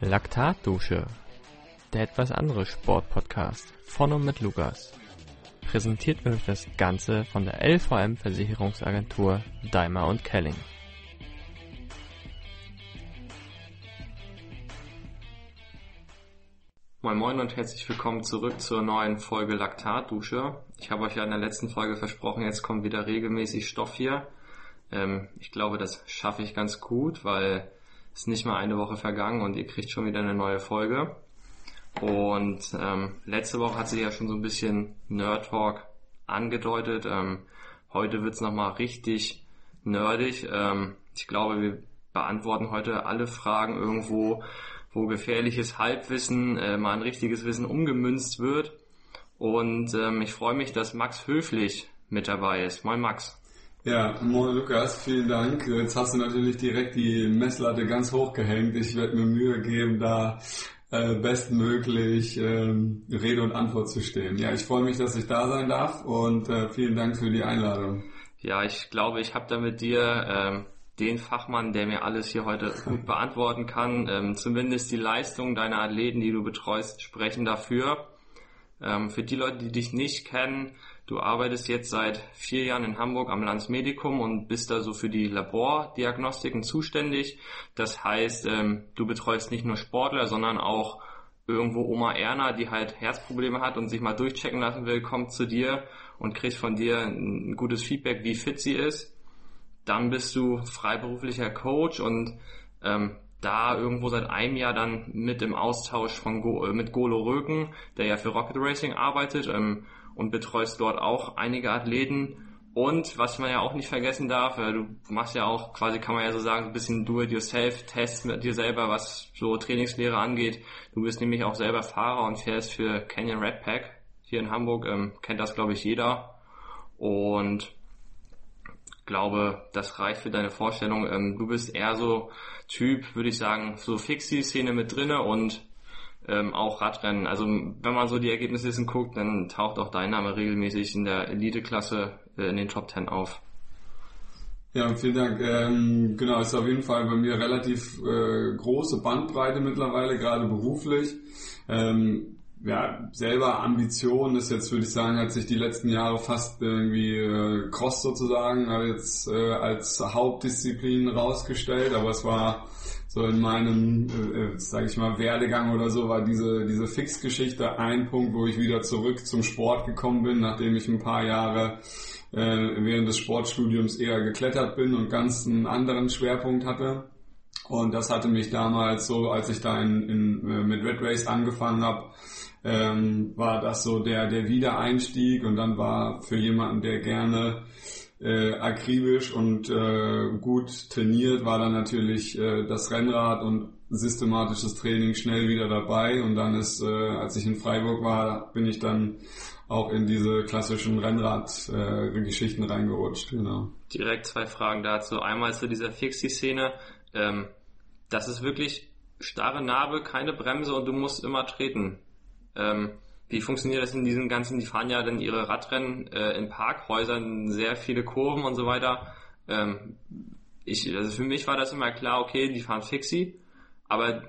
Laktatdusche, der etwas andere Sportpodcast von und mit Lukas. Präsentiert wird das Ganze von der LVM Versicherungsagentur Daimler und Kelling. Moin Moin und herzlich willkommen zurück zur neuen Folge Laktatdusche. Ich habe euch ja in der letzten Folge versprochen, jetzt kommt wieder regelmäßig Stoff hier. Ähm, ich glaube, das schaffe ich ganz gut, weil ist nicht mal eine Woche vergangen und ihr kriegt schon wieder eine neue Folge. Und ähm, letzte Woche hat sich ja schon so ein bisschen Nerd Talk angedeutet. Ähm, heute wird's es nochmal richtig nerdig. Ähm, ich glaube, wir beantworten heute alle Fragen irgendwo, wo gefährliches Halbwissen äh, mal ein richtiges Wissen umgemünzt wird. Und ähm, ich freue mich, dass Max Höflich mit dabei ist. Moin Max. Ja, moin Lukas, vielen Dank. Jetzt hast du natürlich direkt die Messlatte ganz hoch gehängt. Ich werde mir Mühe geben, da äh, bestmöglich ähm, Rede und Antwort zu stehen. Ja, ich freue mich, dass ich da sein darf und äh, vielen Dank für die Einladung. Ja, ich glaube, ich habe da mit dir ähm, den Fachmann, der mir alles hier heute gut beantworten kann. Ähm, zumindest die Leistung deiner Athleten, die du betreust, sprechen dafür. Ähm, für die Leute, die dich nicht kennen, Du arbeitest jetzt seit vier Jahren in Hamburg am Landsmedikum und bist da so für die Labordiagnostiken zuständig. Das heißt, ähm, du betreust nicht nur Sportler, sondern auch irgendwo Oma Erna, die halt Herzprobleme hat und sich mal durchchecken lassen will, kommt zu dir und kriegt von dir ein gutes Feedback, wie fit sie ist. Dann bist du freiberuflicher Coach und ähm, da irgendwo seit einem Jahr dann mit im Austausch von Go, äh, mit Golo Röken, der ja für Rocket Racing arbeitet. Ähm, und betreust dort auch einige Athleten. Und was man ja auch nicht vergessen darf, äh, du machst ja auch quasi, kann man ja so sagen, ein bisschen Do-it-yourself-Tests mit dir selber, was so Trainingslehre angeht. Du bist nämlich auch selber Fahrer und fährst für Canyon Red Pack hier in Hamburg, ähm, kennt das glaube ich jeder. Und glaube, das reicht für deine Vorstellung. Ähm, du bist eher so Typ, würde ich sagen, so fix die Szene mit drinne und ähm, auch Radrennen. Also wenn man so die Ergebnislisten guckt, dann taucht auch dein Name regelmäßig in der Elite-Klasse äh, in den Top 10 auf. Ja, vielen Dank. Ähm, genau, ist auf jeden Fall bei mir relativ äh, große Bandbreite mittlerweile, gerade beruflich. Ähm, ja, selber Ambition ist jetzt, würde ich sagen, hat sich die letzten Jahre fast irgendwie äh, Cross sozusagen jetzt äh, als Hauptdisziplin rausgestellt, aber es war so in meinem, äh, äh sage ich mal, Werdegang oder so war diese, diese Fixgeschichte ein Punkt, wo ich wieder zurück zum Sport gekommen bin, nachdem ich ein paar Jahre äh, während des Sportstudiums eher geklettert bin und ganz einen anderen Schwerpunkt hatte. Und das hatte mich damals so, als ich da in, in, äh, mit Red Race angefangen habe, ähm, war das so der, der Wiedereinstieg und dann war für jemanden, der gerne äh, akribisch und äh, gut trainiert, war dann natürlich äh, das Rennrad und systematisches Training schnell wieder dabei und dann ist, äh, als ich in Freiburg war, bin ich dann auch in diese klassischen Rennrad-Geschichten äh, reingerutscht. Genau. Direkt zwei Fragen dazu. Einmal zu dieser Fixie-Szene. Ähm, das ist wirklich starre Narbe, keine Bremse und du musst immer treten. Ähm, wie funktioniert das in diesen ganzen, die fahren ja dann ihre Radrennen äh, in Parkhäusern, sehr viele Kurven und so weiter. Ähm, ich, also für mich war das immer klar, okay, die fahren Fixie, aber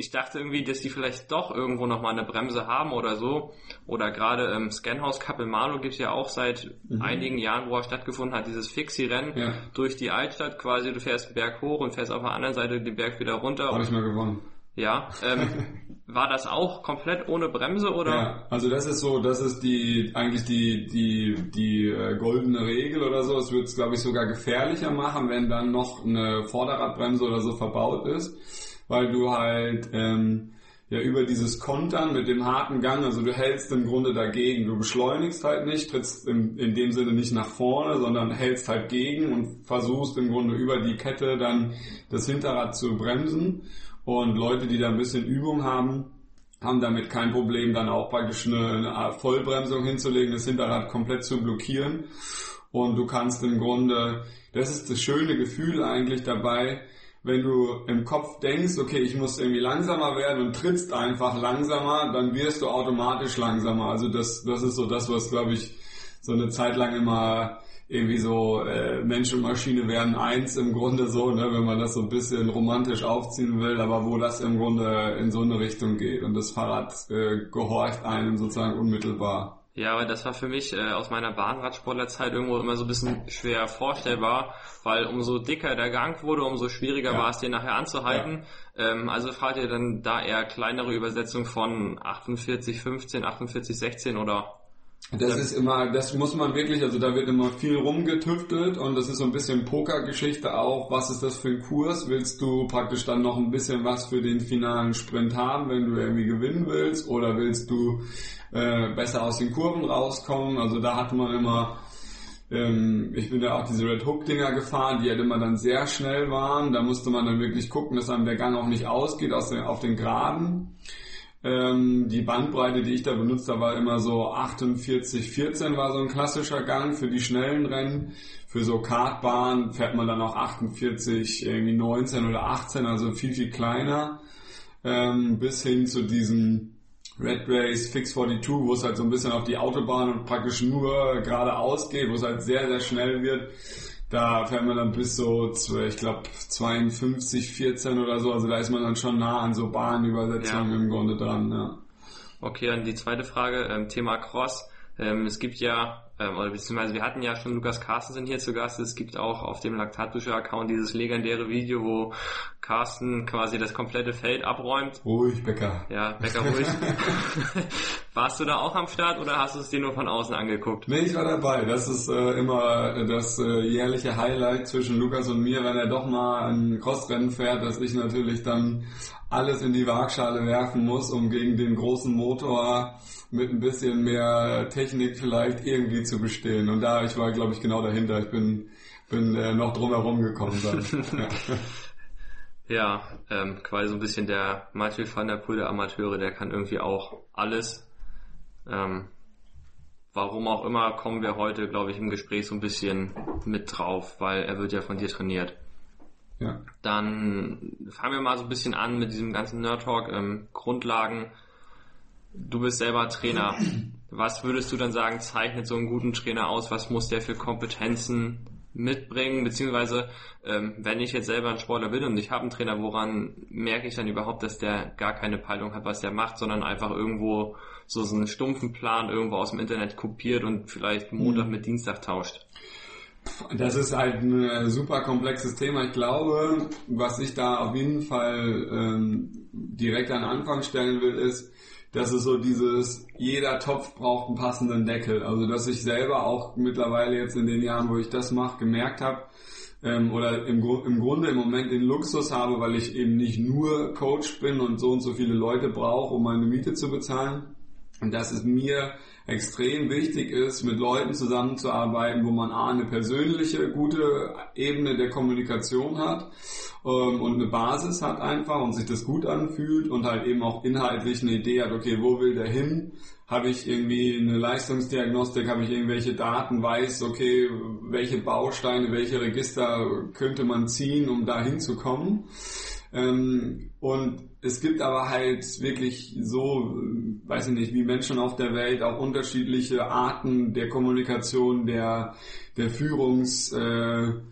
ich dachte irgendwie, dass die vielleicht doch irgendwo nochmal eine Bremse haben oder so. Oder gerade ähm, Scanhouse Cup in Marlow gibt es ja auch seit mhm. einigen Jahren, wo er stattgefunden hat, dieses Fixie-Rennen ja. durch die Altstadt quasi. Du fährst den Berg hoch und fährst auf der anderen Seite den Berg wieder runter. Habe ich mal gewonnen. Ja, ähm, war das auch komplett ohne Bremse oder? Ja, also das ist so, das ist die eigentlich die die die äh, goldene Regel oder so. Es wird es glaube ich sogar gefährlicher machen, wenn dann noch eine Vorderradbremse oder so verbaut ist, weil du halt ähm, ja über dieses Kontern mit dem harten Gang, also du hältst im Grunde dagegen. Du beschleunigst halt nicht, trittst in, in dem Sinne nicht nach vorne, sondern hältst halt gegen und versuchst im Grunde über die Kette dann das Hinterrad zu bremsen. Und Leute, die da ein bisschen Übung haben, haben damit kein Problem, dann auch praktisch eine, eine Vollbremsung hinzulegen, das Hinterrad komplett zu blockieren. Und du kannst im Grunde, das ist das schöne Gefühl eigentlich dabei, wenn du im Kopf denkst, okay, ich muss irgendwie langsamer werden und trittst einfach langsamer, dann wirst du automatisch langsamer. Also das, das ist so das, was, glaube ich, so eine Zeit lang immer irgendwie so äh, Mensch und Maschine werden eins im Grunde so, ne, wenn man das so ein bisschen romantisch aufziehen will, aber wo das im Grunde in so eine Richtung geht und das Fahrrad äh, gehorcht einem sozusagen unmittelbar. Ja, aber das war für mich äh, aus meiner Bahnradsportlerzeit irgendwo immer so ein bisschen schwer vorstellbar, weil umso dicker der Gang wurde, umso schwieriger ja. war es, den nachher anzuhalten. Ja. Ähm, also fahrt ihr dann da eher kleinere Übersetzung von 48, 15, 48, 16 oder das ist immer, das muss man wirklich, also da wird immer viel rumgetüftelt und das ist so ein bisschen Pokergeschichte auch. Was ist das für ein Kurs? Willst du praktisch dann noch ein bisschen was für den finalen Sprint haben, wenn du irgendwie gewinnen willst? Oder willst du äh, besser aus den Kurven rauskommen? Also da hat man immer, ähm, ich bin ja auch diese Red Hook Dinger gefahren, die halt immer dann sehr schnell waren. Da musste man dann wirklich gucken, dass einem der Gang auch nicht ausgeht aus den, auf den Geraden. Ähm, die Bandbreite, die ich da benutzt habe, war immer so 48, 14 war so ein klassischer Gang für die schnellen Rennen. Für so Kartbahn fährt man dann auch 48, irgendwie 19 oder 18, also viel, viel kleiner. Ähm, bis hin zu diesem Red Race Fix 42, wo es halt so ein bisschen auf die Autobahn und praktisch nur geradeaus geht, wo es halt sehr, sehr schnell wird. Da fährt man dann bis so, ich glaube, 52, 14 oder so. Also da ist man dann schon nah an so Bahnübersetzungen ja. im Grunde dran. Ja. Okay, und die zweite Frage, ähm, Thema Cross. Ähm, es gibt ja, ähm, oder beziehungsweise wir hatten ja schon Lukas Carstensen hier zu Gast. Es gibt auch auf dem Laktatbücher-Account dieses legendäre Video, wo Carsten quasi das komplette Feld abräumt. Ruhig, Becker. Ja, Becker ruhig. Warst du da auch am Start oder hast du es dir nur von außen angeguckt? Nee, ich war dabei. Das ist äh, immer das äh, jährliche Highlight zwischen Lukas und mir, wenn er doch mal ein Crossrennen fährt, dass ich natürlich dann alles in die Waagschale werfen muss, um gegen den großen Motor mit ein bisschen mehr Technik vielleicht irgendwie zu bestehen. Und da, ich war, glaube ich, genau dahinter. Ich bin, bin äh, noch drumherum gekommen dann. ja, ähm, quasi so ein bisschen der Mathieu van der Poel der Amateure, der kann irgendwie auch alles. Ähm, warum auch immer kommen wir heute, glaube ich, im Gespräch so ein bisschen mit drauf, weil er wird ja von dir trainiert. Ja. Dann fangen wir mal so ein bisschen an mit diesem ganzen Nerd Talk, ähm, Grundlagen. Du bist selber Trainer. Was würdest du dann sagen, zeichnet so einen guten Trainer aus? Was muss der für Kompetenzen mitbringen? Beziehungsweise, ähm, wenn ich jetzt selber ein Sportler bin und ich habe einen Trainer, woran merke ich dann überhaupt, dass der gar keine Peilung hat, was der macht, sondern einfach irgendwo so einen stumpfen Plan irgendwo aus dem Internet kopiert und vielleicht Montag mhm. mit Dienstag tauscht? Das ist halt ein äh, super komplexes Thema. Ich glaube, was ich da auf jeden Fall ähm, direkt an Anfang stellen will, ist, dass es so dieses, jeder Topf braucht einen passenden Deckel. Also dass ich selber auch mittlerweile jetzt in den Jahren, wo ich das mache, gemerkt habe, ähm, oder im, im Grunde im Moment den Luxus habe, weil ich eben nicht nur Coach bin und so und so viele Leute brauche, um meine Miete zu bezahlen. Und dass es mir extrem wichtig ist, mit Leuten zusammenzuarbeiten, wo man A, eine persönliche, gute Ebene der Kommunikation hat ähm, und eine Basis hat einfach und sich das gut anfühlt und halt eben auch inhaltlich eine Idee hat, okay, wo will der hin? Habe ich irgendwie eine Leistungsdiagnostik, habe ich irgendwelche Daten, weiß, okay, welche Bausteine, welche Register könnte man ziehen, um da hinzukommen. Ähm, und es gibt aber halt wirklich so, weiß ich nicht, wie Menschen auf der Welt auch unterschiedliche Arten der Kommunikation, der, der Führungsebene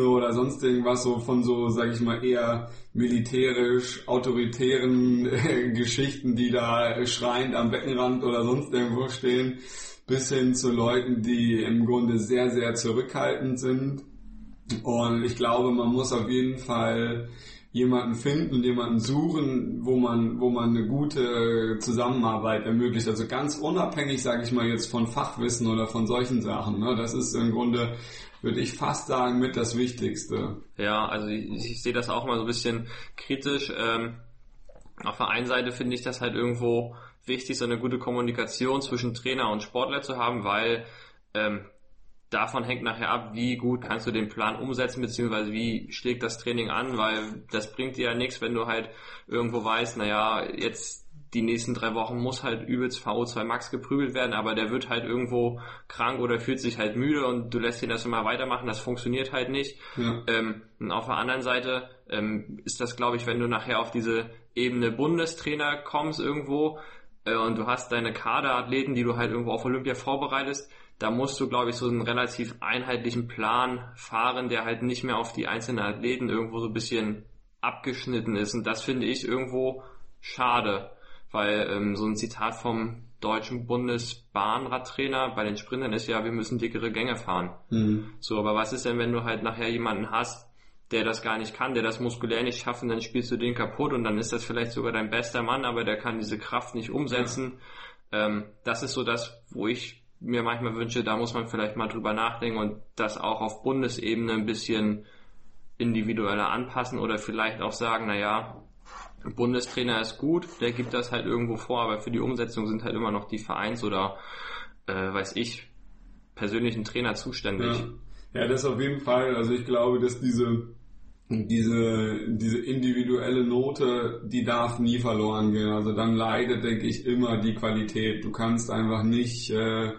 oder sonst irgendwas, so von so, sag ich mal, eher militärisch autoritären äh, Geschichten, die da schreiend am Beckenrand oder sonst irgendwo stehen, bis hin zu Leuten, die im Grunde sehr, sehr zurückhaltend sind. Und ich glaube, man muss auf jeden Fall jemanden finden jemanden suchen, wo man, wo man eine gute Zusammenarbeit ermöglicht. Also ganz unabhängig, sage ich mal jetzt von Fachwissen oder von solchen Sachen. Ne? Das ist im Grunde, würde ich fast sagen, mit das Wichtigste. Ja, also ich, ich sehe das auch mal so ein bisschen kritisch. Ähm, auf der einen Seite finde ich das halt irgendwo wichtig, so eine gute Kommunikation zwischen Trainer und Sportler zu haben, weil ähm, davon hängt nachher ab, wie gut kannst du den Plan umsetzen, beziehungsweise wie schlägt das Training an, weil das bringt dir ja nichts, wenn du halt irgendwo weißt, naja, jetzt die nächsten drei Wochen muss halt übelst VO2 Max geprügelt werden, aber der wird halt irgendwo krank oder fühlt sich halt müde und du lässt ihn das immer weitermachen, das funktioniert halt nicht. Ja. Ähm, und auf der anderen Seite ähm, ist das, glaube ich, wenn du nachher auf diese Ebene Bundestrainer kommst irgendwo äh, und du hast deine Kaderathleten, die du halt irgendwo auf Olympia vorbereitest, da musst du, glaube ich, so einen relativ einheitlichen Plan fahren, der halt nicht mehr auf die einzelnen Athleten irgendwo so ein bisschen abgeschnitten ist. Und das finde ich irgendwo schade, weil ähm, so ein Zitat vom deutschen Bundesbahnradtrainer bei den Sprintern ist ja, wir müssen dickere Gänge fahren. Mhm. So, aber was ist denn, wenn du halt nachher jemanden hast, der das gar nicht kann, der das muskulär nicht schafft, und dann spielst du den kaputt und dann ist das vielleicht sogar dein bester Mann, aber der kann diese Kraft nicht umsetzen. Ja. Ähm, das ist so das, wo ich mir manchmal wünsche, da muss man vielleicht mal drüber nachdenken und das auch auf Bundesebene ein bisschen individueller anpassen oder vielleicht auch sagen, naja, Bundestrainer ist gut, der gibt das halt irgendwo vor, aber für die Umsetzung sind halt immer noch die Vereins- oder, äh, weiß ich, persönlichen Trainer zuständig. Ja. ja, das auf jeden Fall. Also ich glaube, dass diese diese, diese individuelle Note, die darf nie verloren gehen. Also dann leidet, denke ich, immer die Qualität. Du kannst einfach nicht äh,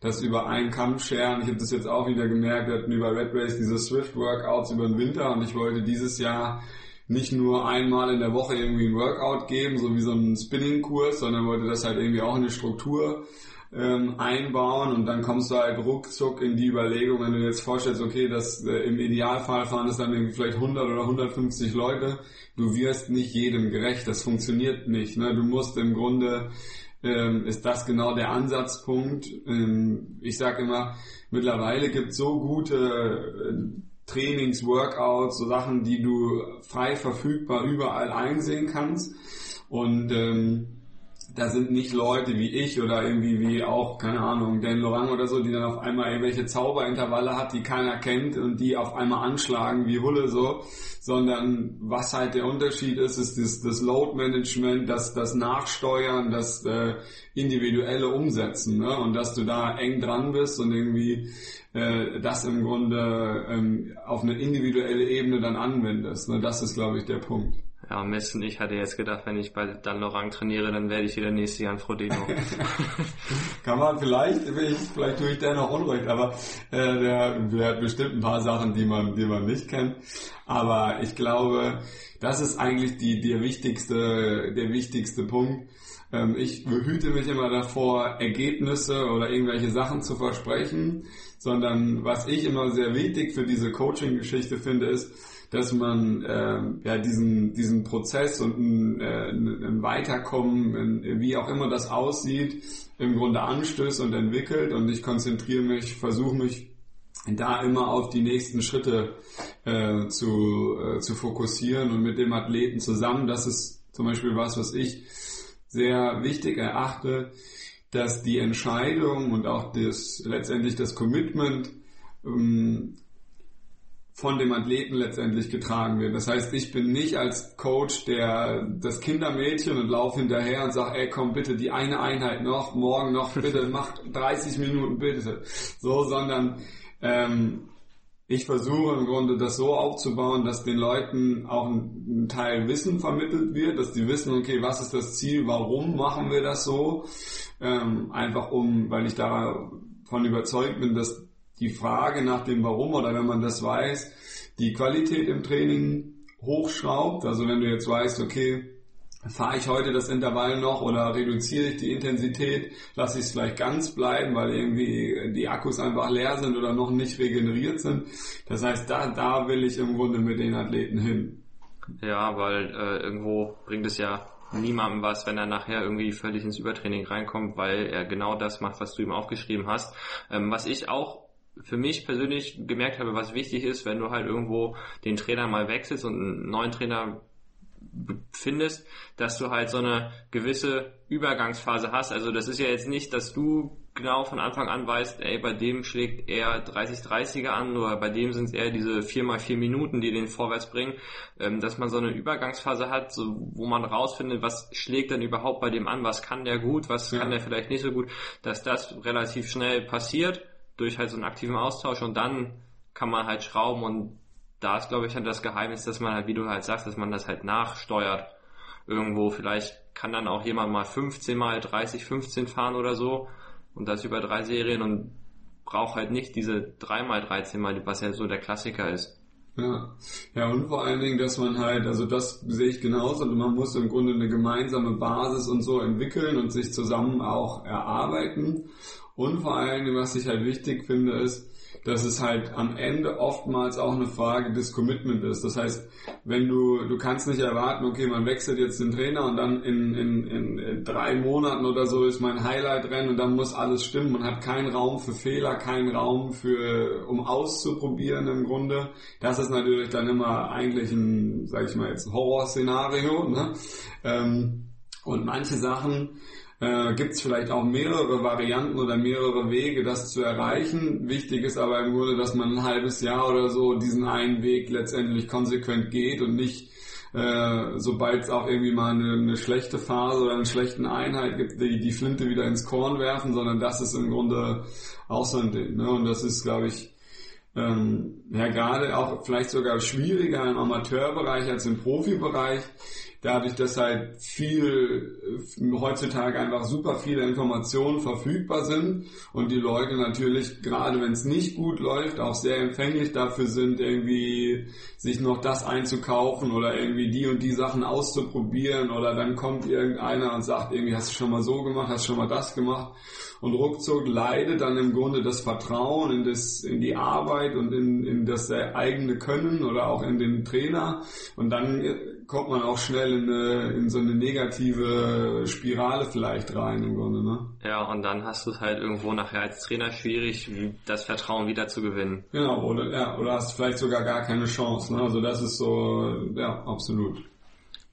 das über einen Kamm scheren. Ich habe das jetzt auch wieder gemerkt, wir hatten über Red Race diese Swift Workouts über den Winter und ich wollte dieses Jahr nicht nur einmal in der Woche irgendwie ein Workout geben, so wie so ein Spinning-Kurs, sondern wollte das halt irgendwie auch in eine Struktur ähm, einbauen und dann kommst du halt ruckzuck in die Überlegung, wenn du dir jetzt vorstellst, okay, das äh, im Idealfall fahren das dann irgendwie vielleicht 100 oder 150 Leute, du wirst nicht jedem gerecht, das funktioniert nicht. Ne? Du musst im Grunde ähm, ist das genau der Ansatzpunkt. Ähm, ich sage immer, mittlerweile gibt es so gute äh, Trainings, Workouts, so Sachen, die du frei verfügbar überall einsehen kannst. Und ähm, da sind nicht Leute wie ich oder irgendwie wie auch, keine Ahnung, Dan Lorang oder so, die dann auf einmal irgendwelche Zauberintervalle hat, die keiner kennt und die auf einmal anschlagen wie Hulle so, sondern was halt der Unterschied ist, ist das, das Load Management, das, das Nachsteuern, das äh, individuelle Umsetzen ne? und dass du da eng dran bist und irgendwie äh, das im Grunde ähm, auf eine individuelle Ebene dann anwendest. Ne? Das ist, glaube ich, der Punkt. Ja, Messen, ich hatte jetzt gedacht, wenn ich bei Dan Lorang trainiere, dann werde ich wieder nächstes Jahr ein Frodeno. Kann man vielleicht, vielleicht tue ich der noch unrecht, aber äh, der, der hat bestimmt ein paar Sachen, die man, die man nicht kennt. Aber ich glaube, das ist eigentlich die, der wichtigste, der wichtigste Punkt. Ähm, ich hüte mich immer davor, Ergebnisse oder irgendwelche Sachen zu versprechen, sondern was ich immer sehr wichtig für diese Coaching-Geschichte finde, ist, dass man äh, ja diesen diesen Prozess und ein, äh, ein Weiterkommen, ein, wie auch immer das aussieht, im Grunde anstößt und entwickelt und ich konzentriere mich, versuche mich da immer auf die nächsten Schritte äh, zu, äh, zu fokussieren und mit dem Athleten zusammen. Das ist zum Beispiel was, was ich sehr wichtig erachte, dass die Entscheidung und auch das letztendlich das Commitment ähm, von dem Athleten letztendlich getragen wird. Das heißt, ich bin nicht als Coach der das Kindermädchen und laufe hinterher und sage, ey komm bitte die eine Einheit noch, morgen noch, bitte mach 30 Minuten bitte. So, sondern ähm, ich versuche im Grunde das so aufzubauen, dass den Leuten auch ein, ein, Teil Wissen vermittelt wird, dass die wissen, okay, was ist das Ziel, warum machen wir das so? Ähm, einfach um, weil ich davon überzeugt bin, dass die Frage nach dem Warum oder wenn man das weiß, die Qualität im Training hochschraubt. Also wenn du jetzt weißt, okay, fahre ich heute das Intervall noch oder reduziere ich die Intensität, lasse ich es vielleicht ganz bleiben, weil irgendwie die Akkus einfach leer sind oder noch nicht regeneriert sind. Das heißt, da, da will ich im Grunde mit den Athleten hin. Ja, weil äh, irgendwo bringt es ja niemandem was, wenn er nachher irgendwie völlig ins Übertraining reinkommt, weil er genau das macht, was du ihm aufgeschrieben hast. Ähm, was ich auch für mich persönlich gemerkt habe, was wichtig ist, wenn du halt irgendwo den Trainer mal wechselst und einen neuen Trainer findest, dass du halt so eine gewisse Übergangsphase hast. Also das ist ja jetzt nicht, dass du genau von Anfang an weißt, ey, bei dem schlägt er 30-30er an oder bei dem sind es eher diese 4x4 Minuten, die den vorwärts bringen, ähm, dass man so eine Übergangsphase hat, so, wo man rausfindet, was schlägt denn überhaupt bei dem an, was kann der gut, was ja. kann der vielleicht nicht so gut, dass das relativ schnell passiert durch halt so einen aktiven Austausch und dann kann man halt schrauben und da ist glaube ich halt das Geheimnis, dass man halt, wie du halt sagst, dass man das halt nachsteuert irgendwo. Vielleicht kann dann auch jemand mal 15 mal 30, 15 fahren oder so und das über drei Serien und braucht halt nicht diese 3 mal 13 mal, was ja so der Klassiker ist. Ja. ja, und vor allen Dingen, dass man halt, also das sehe ich genauso, und man muss im Grunde eine gemeinsame Basis und so entwickeln und sich zusammen auch erarbeiten. Und vor allem, was ich halt wichtig finde, ist, dass es halt am Ende oftmals auch eine Frage des Commitment ist. Das heißt, wenn du, du kannst nicht erwarten, okay, man wechselt jetzt den Trainer und dann in, in, in, in drei Monaten oder so ist mein Highlight-Rennen und dann muss alles stimmen. Man hat keinen Raum für Fehler, keinen Raum für, um auszuprobieren im Grunde. Das ist natürlich dann immer eigentlich ein, sag ich mal jetzt, Horrorszenario, ne? Ähm, und manche Sachen, äh, gibt es vielleicht auch mehrere Varianten oder mehrere Wege, das zu erreichen. Wichtig ist aber im Grunde, dass man ein halbes Jahr oder so diesen einen Weg letztendlich konsequent geht und nicht äh, sobald es auch irgendwie mal eine, eine, schlechte Phase oder eine schlechten Einheit gibt, die, die Flinte wieder ins Korn werfen, sondern das ist im Grunde auch so ein Ding. Ne? Und das ist, glaube ich, ähm, ja gerade auch vielleicht sogar schwieriger im Amateurbereich als im Profibereich, dadurch, dass halt viel äh, heutzutage einfach super viele Informationen verfügbar sind und die Leute natürlich, gerade wenn es nicht gut läuft, auch sehr empfänglich dafür sind, irgendwie sich noch das einzukaufen oder irgendwie die und die Sachen auszuprobieren. Oder dann kommt irgendeiner und sagt, irgendwie hast du schon mal so gemacht, hast du schon mal das gemacht und ruckzuck leidet dann im Grunde das Vertrauen in, das, in die Arbeit und in, in das eigene Können oder auch in den Trainer und dann kommt man auch schnell in, eine, in so eine negative Spirale vielleicht rein im Grunde. Ne? Ja, und dann hast du es halt irgendwo nachher als Trainer schwierig, das Vertrauen wieder zu gewinnen. Genau, oder, ja, oder hast vielleicht sogar gar keine Chance. Ne? Also das ist so, ja, absolut.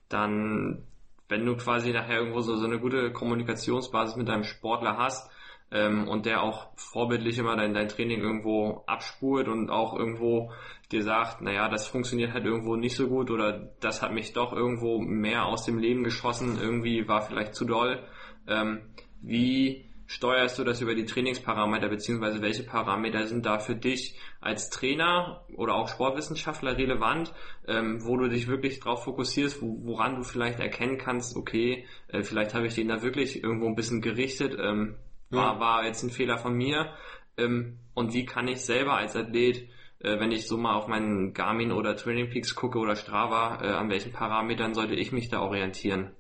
Dann, wenn du quasi nachher irgendwo so, so eine gute Kommunikationsbasis mit deinem Sportler hast, ähm, und der auch vorbildlich immer dein, dein Training irgendwo abspurt und auch irgendwo dir sagt, naja, das funktioniert halt irgendwo nicht so gut oder das hat mich doch irgendwo mehr aus dem Leben geschossen, irgendwie war vielleicht zu doll. Ähm, wie steuerst du das über die Trainingsparameter, beziehungsweise welche Parameter sind da für dich als Trainer oder auch Sportwissenschaftler relevant, ähm, wo du dich wirklich drauf fokussierst, wo, woran du vielleicht erkennen kannst, okay, äh, vielleicht habe ich den da wirklich irgendwo ein bisschen gerichtet, ähm, war, war jetzt ein Fehler von mir. Ähm, und wie kann ich selber als Athlet, äh, wenn ich so mal auf meinen Garmin oder Training Peaks gucke oder Strava, äh, an welchen Parametern sollte ich mich da orientieren?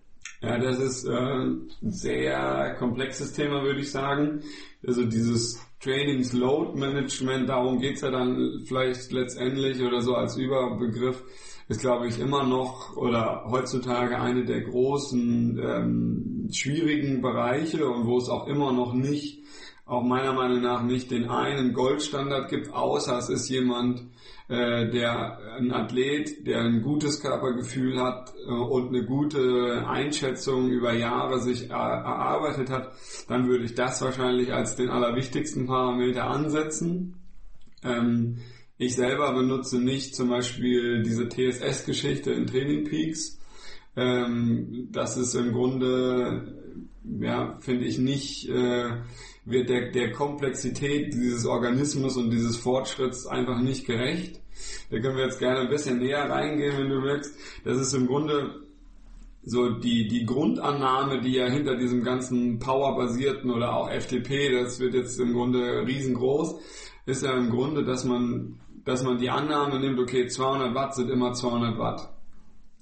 Ja, das ist äh, ein sehr komplexes Thema, würde ich sagen. Also dieses Trainings Load Management, darum geht's ja dann vielleicht letztendlich oder so als Überbegriff, ist glaube ich immer noch oder heutzutage eine der großen ähm, schwierigen Bereiche und wo es auch immer noch nicht, auch meiner Meinung nach nicht den einen Goldstandard gibt, außer es ist jemand, äh, der ein Athlet, der ein gutes Körpergefühl hat äh, und eine gute Einschätzung über Jahre sich erarbeitet hat, dann würde ich das wahrscheinlich als den allerwichtigsten Parameter ansetzen. Ähm, ich selber benutze nicht zum Beispiel diese TSS-Geschichte in Training Peaks. Ähm, das ist im Grunde, ja, finde ich nicht, äh, wird der, der Komplexität dieses Organismus und dieses Fortschritts einfach nicht gerecht. Da können wir jetzt gerne ein bisschen näher reingehen, wenn du willst. Das ist im Grunde so die, die Grundannahme, die ja hinter diesem ganzen Power-basierten oder auch FTP, das wird jetzt im Grunde riesengroß, ist ja im Grunde, dass man dass man die Annahme nimmt, okay, 200 Watt sind immer 200 Watt.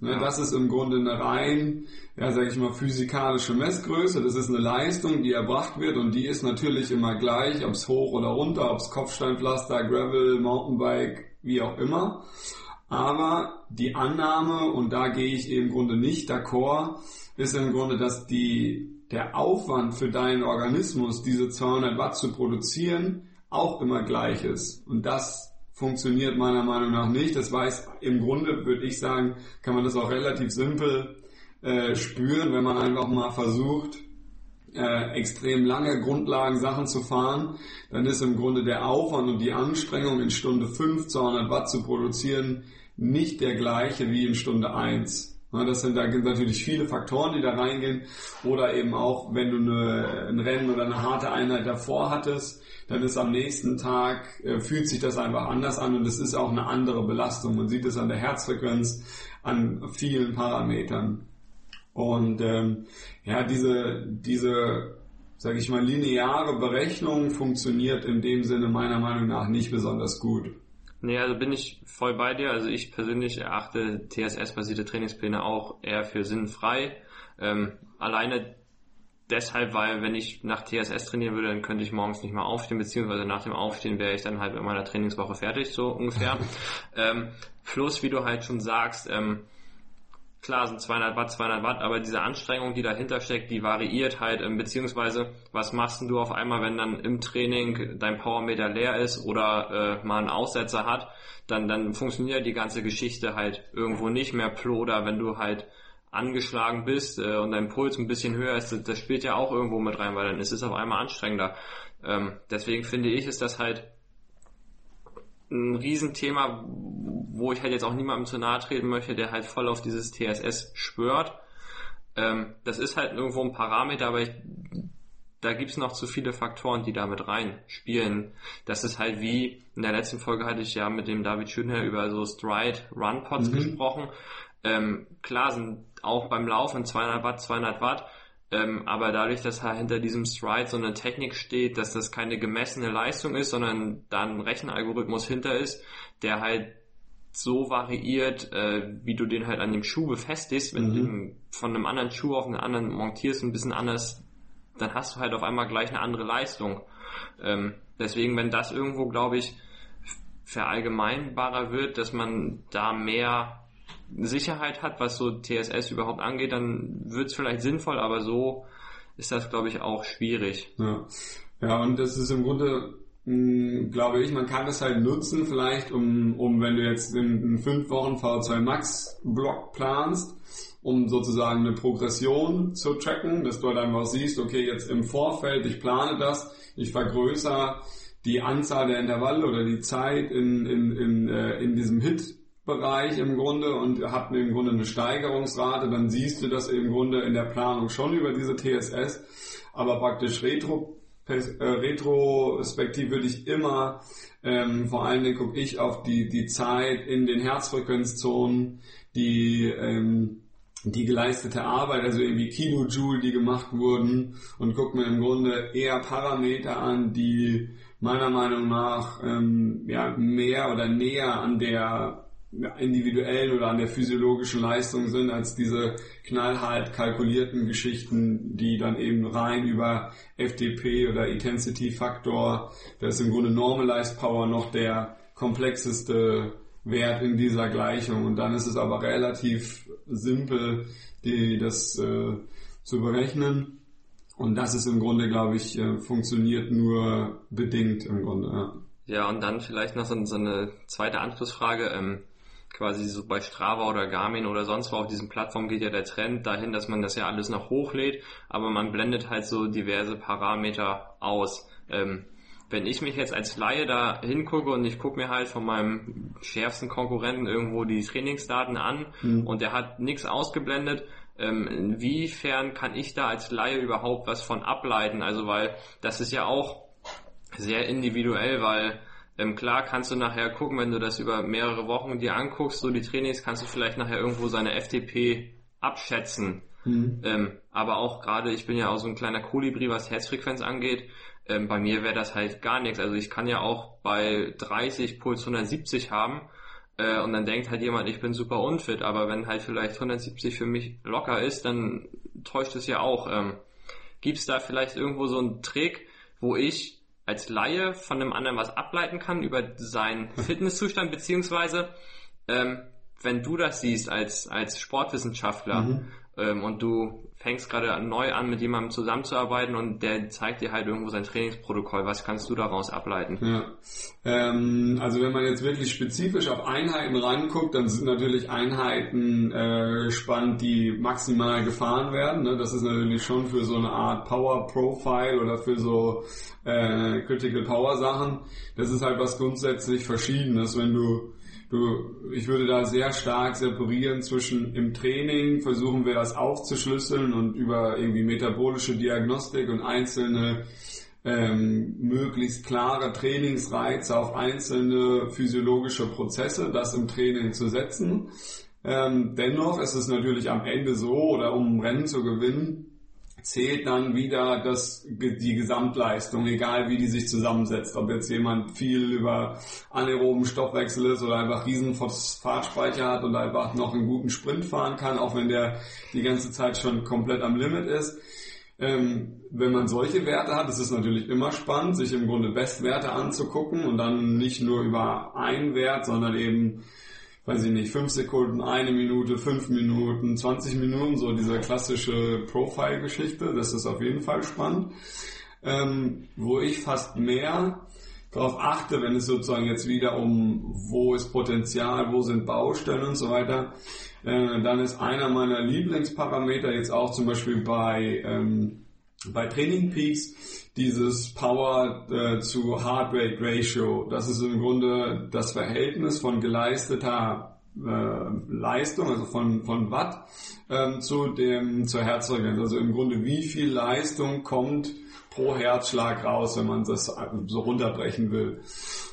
Ne, ja. Das ist im Grunde eine rein, ja, sag ich mal, physikalische Messgröße. Das ist eine Leistung, die erbracht wird und die ist natürlich immer gleich, ob es hoch oder runter, ob es Kopfsteinpflaster, Gravel, Mountainbike, wie auch immer. Aber die Annahme, und da gehe ich im Grunde nicht d'accord, ist im Grunde, dass die, der Aufwand für deinen Organismus, diese 200 Watt zu produzieren, auch immer gleich ist. Und das funktioniert meiner Meinung nach nicht. Das weiß im Grunde, würde ich sagen, kann man das auch relativ simpel äh, spüren, wenn man einfach mal versucht, äh, extrem lange Grundlagensachen zu fahren, dann ist im Grunde der Aufwand und die Anstrengung in Stunde 5 200 Watt zu produzieren nicht der gleiche wie in Stunde 1. Das sind, da gibt natürlich viele Faktoren, die da reingehen. Oder eben auch, wenn du eine, ein Rennen oder eine harte Einheit davor hattest, dann ist am nächsten Tag, äh, fühlt sich das einfach anders an und es ist auch eine andere Belastung. Man sieht es an der Herzfrequenz, an vielen Parametern. Und ähm, ja, diese, diese, sage ich mal, lineare Berechnung funktioniert in dem Sinne meiner Meinung nach nicht besonders gut. Nee, also bin ich voll bei dir. Also ich persönlich erachte TSS-basierte Trainingspläne auch eher für sinnfrei. Ähm, alleine deshalb, weil wenn ich nach TSS trainieren würde, dann könnte ich morgens nicht mehr aufstehen, beziehungsweise nach dem Aufstehen wäre ich dann halt in meiner Trainingswoche fertig, so ungefähr. ähm, plus, wie du halt schon sagst, ähm, klar sind 200 Watt 200 Watt, aber diese Anstrengung, die dahinter steckt, die variiert halt, ähm, beziehungsweise was machst du auf einmal, wenn dann im Training dein Powermeter leer ist oder äh, mal einen Aussetzer hat, dann, dann funktioniert die ganze Geschichte halt irgendwo nicht mehr ploder, wenn du halt angeschlagen bist äh, und dein Puls ein bisschen höher ist, das, das, spielt ja auch irgendwo mit rein, weil dann ist es auf einmal anstrengender. Ähm, deswegen finde ich, ist das halt ein Riesenthema, wo ich halt jetzt auch niemandem zu nahe treten möchte, der halt voll auf dieses TSS schwört. Ähm, das ist halt irgendwo ein Parameter, aber ich, da gibt's noch zu viele Faktoren, die da mit rein spielen. Das ist halt wie, in der letzten Folge hatte ich ja mit dem David Schönherr über so Stride Run Pods mhm. gesprochen. Ähm, klar sind auch beim Laufen 200 Watt, 200 Watt, ähm, aber dadurch, dass halt hinter diesem Stride so eine Technik steht, dass das keine gemessene Leistung ist, sondern da ein Rechenalgorithmus hinter ist, der halt so variiert, äh, wie du den halt an dem Schuh befestigst, wenn mhm. du von einem anderen Schuh auf einen anderen montierst, ein bisschen anders, dann hast du halt auf einmal gleich eine andere Leistung. Ähm, deswegen, wenn das irgendwo, glaube ich, verallgemeinbarer wird, dass man da mehr Sicherheit hat, was so TSS überhaupt angeht, dann wird es vielleicht sinnvoll, aber so ist das, glaube ich, auch schwierig. Ja. ja, und das ist im Grunde, hm, glaube ich, man kann es halt nutzen, vielleicht, um, um wenn du jetzt in, in fünf Wochen V2 Max Block planst, um sozusagen eine Progression zu tracken, dass du halt einfach siehst, okay, jetzt im Vorfeld, ich plane das, ich vergrößere die Anzahl der Intervalle oder die Zeit in, in, in, äh, in diesem Hit Bereich im Grunde und hat im Grunde eine Steigerungsrate, dann siehst du das im Grunde in der Planung schon über diese TSS, aber praktisch retro, äh, retrospektiv würde ich immer, ähm, vor allen Dingen gucke ich auf die, die Zeit in den Herzfrequenzzonen, die, ähm, die geleistete Arbeit, also irgendwie Kilojoule, die gemacht wurden und gucke mir im Grunde eher Parameter an, die meiner Meinung nach ähm, ja, mehr oder näher an der individuellen oder an der physiologischen Leistung sind, als diese knallhart kalkulierten Geschichten, die dann eben rein über FDP oder Intensity Faktor, das ist im Grunde Normalized Power noch der komplexeste Wert in dieser Gleichung. Und dann ist es aber relativ simpel, die, das äh, zu berechnen. Und das ist im Grunde, glaube ich, äh, funktioniert nur bedingt im Grunde. Ja. Ja, und dann vielleicht noch so, eine zweite Anschlussfrage. Ähm, quasi so bei Strava oder Garmin oder sonst wo auf diesen Plattformen geht ja der Trend dahin, dass man das ja alles noch hochlädt, aber man blendet halt so diverse Parameter aus. Ähm, wenn ich mich jetzt als Laie da hingucke und ich gucke mir halt von meinem schärfsten Konkurrenten irgendwo die Trainingsdaten an mhm. und der hat nichts ausgeblendet, ähm, inwiefern kann ich da als Laie überhaupt was von ableiten? Also weil das ist ja auch sehr individuell, weil ähm, klar kannst du nachher gucken, wenn du das über mehrere Wochen dir anguckst, so die Trainings, kannst du vielleicht nachher irgendwo seine FTP abschätzen. Mhm. Ähm, aber auch gerade, ich bin ja auch so ein kleiner Kolibri, was Herzfrequenz angeht. Ähm, bei mir wäre das halt gar nichts. Also ich kann ja auch bei 30 Puls 170 haben äh, und dann denkt halt jemand, ich bin super unfit. Aber wenn halt vielleicht 170 für mich locker ist, dann täuscht es ja auch. Ähm, Gibt es da vielleicht irgendwo so einen Trick, wo ich als Laie von einem anderen was ableiten kann über seinen Fitnesszustand, beziehungsweise ähm, wenn du das siehst als, als Sportwissenschaftler mhm. ähm, und du fängst gerade neu an, mit jemandem zusammenzuarbeiten und der zeigt dir halt irgendwo sein Trainingsprotokoll. Was kannst du daraus ableiten? Ja. Ähm, also wenn man jetzt wirklich spezifisch auf Einheiten ranguckt, dann sind natürlich Einheiten äh, spannend, die maximal gefahren werden. Ne? Das ist natürlich schon für so eine Art Power Profile oder für so äh, Critical Power Sachen. Das ist halt was grundsätzlich Verschiedenes, wenn du ich würde da sehr stark separieren zwischen im Training versuchen wir das aufzuschlüsseln und über irgendwie metabolische Diagnostik und einzelne ähm, möglichst klare Trainingsreize auf einzelne physiologische Prozesse, das im Training zu setzen. Ähm, dennoch ist es natürlich am Ende so, oder um ein Rennen zu gewinnen, zählt dann wieder das, die Gesamtleistung, egal wie die sich zusammensetzt. Ob jetzt jemand viel über anaeroben Stoffwechsel ist oder einfach riesen Phosphatspeicher hat und einfach noch einen guten Sprint fahren kann, auch wenn der die ganze Zeit schon komplett am Limit ist. ähm, wenn man solche Werte hat, ist es natürlich immer spannend, sich im Grunde Bestwerte anzugucken und dann nicht nur über einen Wert, sondern eben, weiß ich nicht, fünf Sekunden, eine Minute, fünf Minuten, 20 Minuten, so diese klassische Profile-Geschichte. Das ist auf jeden Fall spannend. Ähm, wo ich fast mehr darauf achte, wenn es sozusagen jetzt wieder um, wo ist Potenzial, wo sind Baustellen und so weiter, äh, dann ist einer meiner Lieblingsparameter jetzt auch zum Beispiel bei, ähm, bei Training Peaks dieses Power äh, zu Heart Rate Ratio. Das ist im Grunde das Verhältnis von geleisteter äh, Leistung, also von, von Watt ähm, zu dem zur Herzfrequenz. Also im Grunde wie viel Leistung kommt pro Herzschlag raus, wenn man das so runterbrechen will.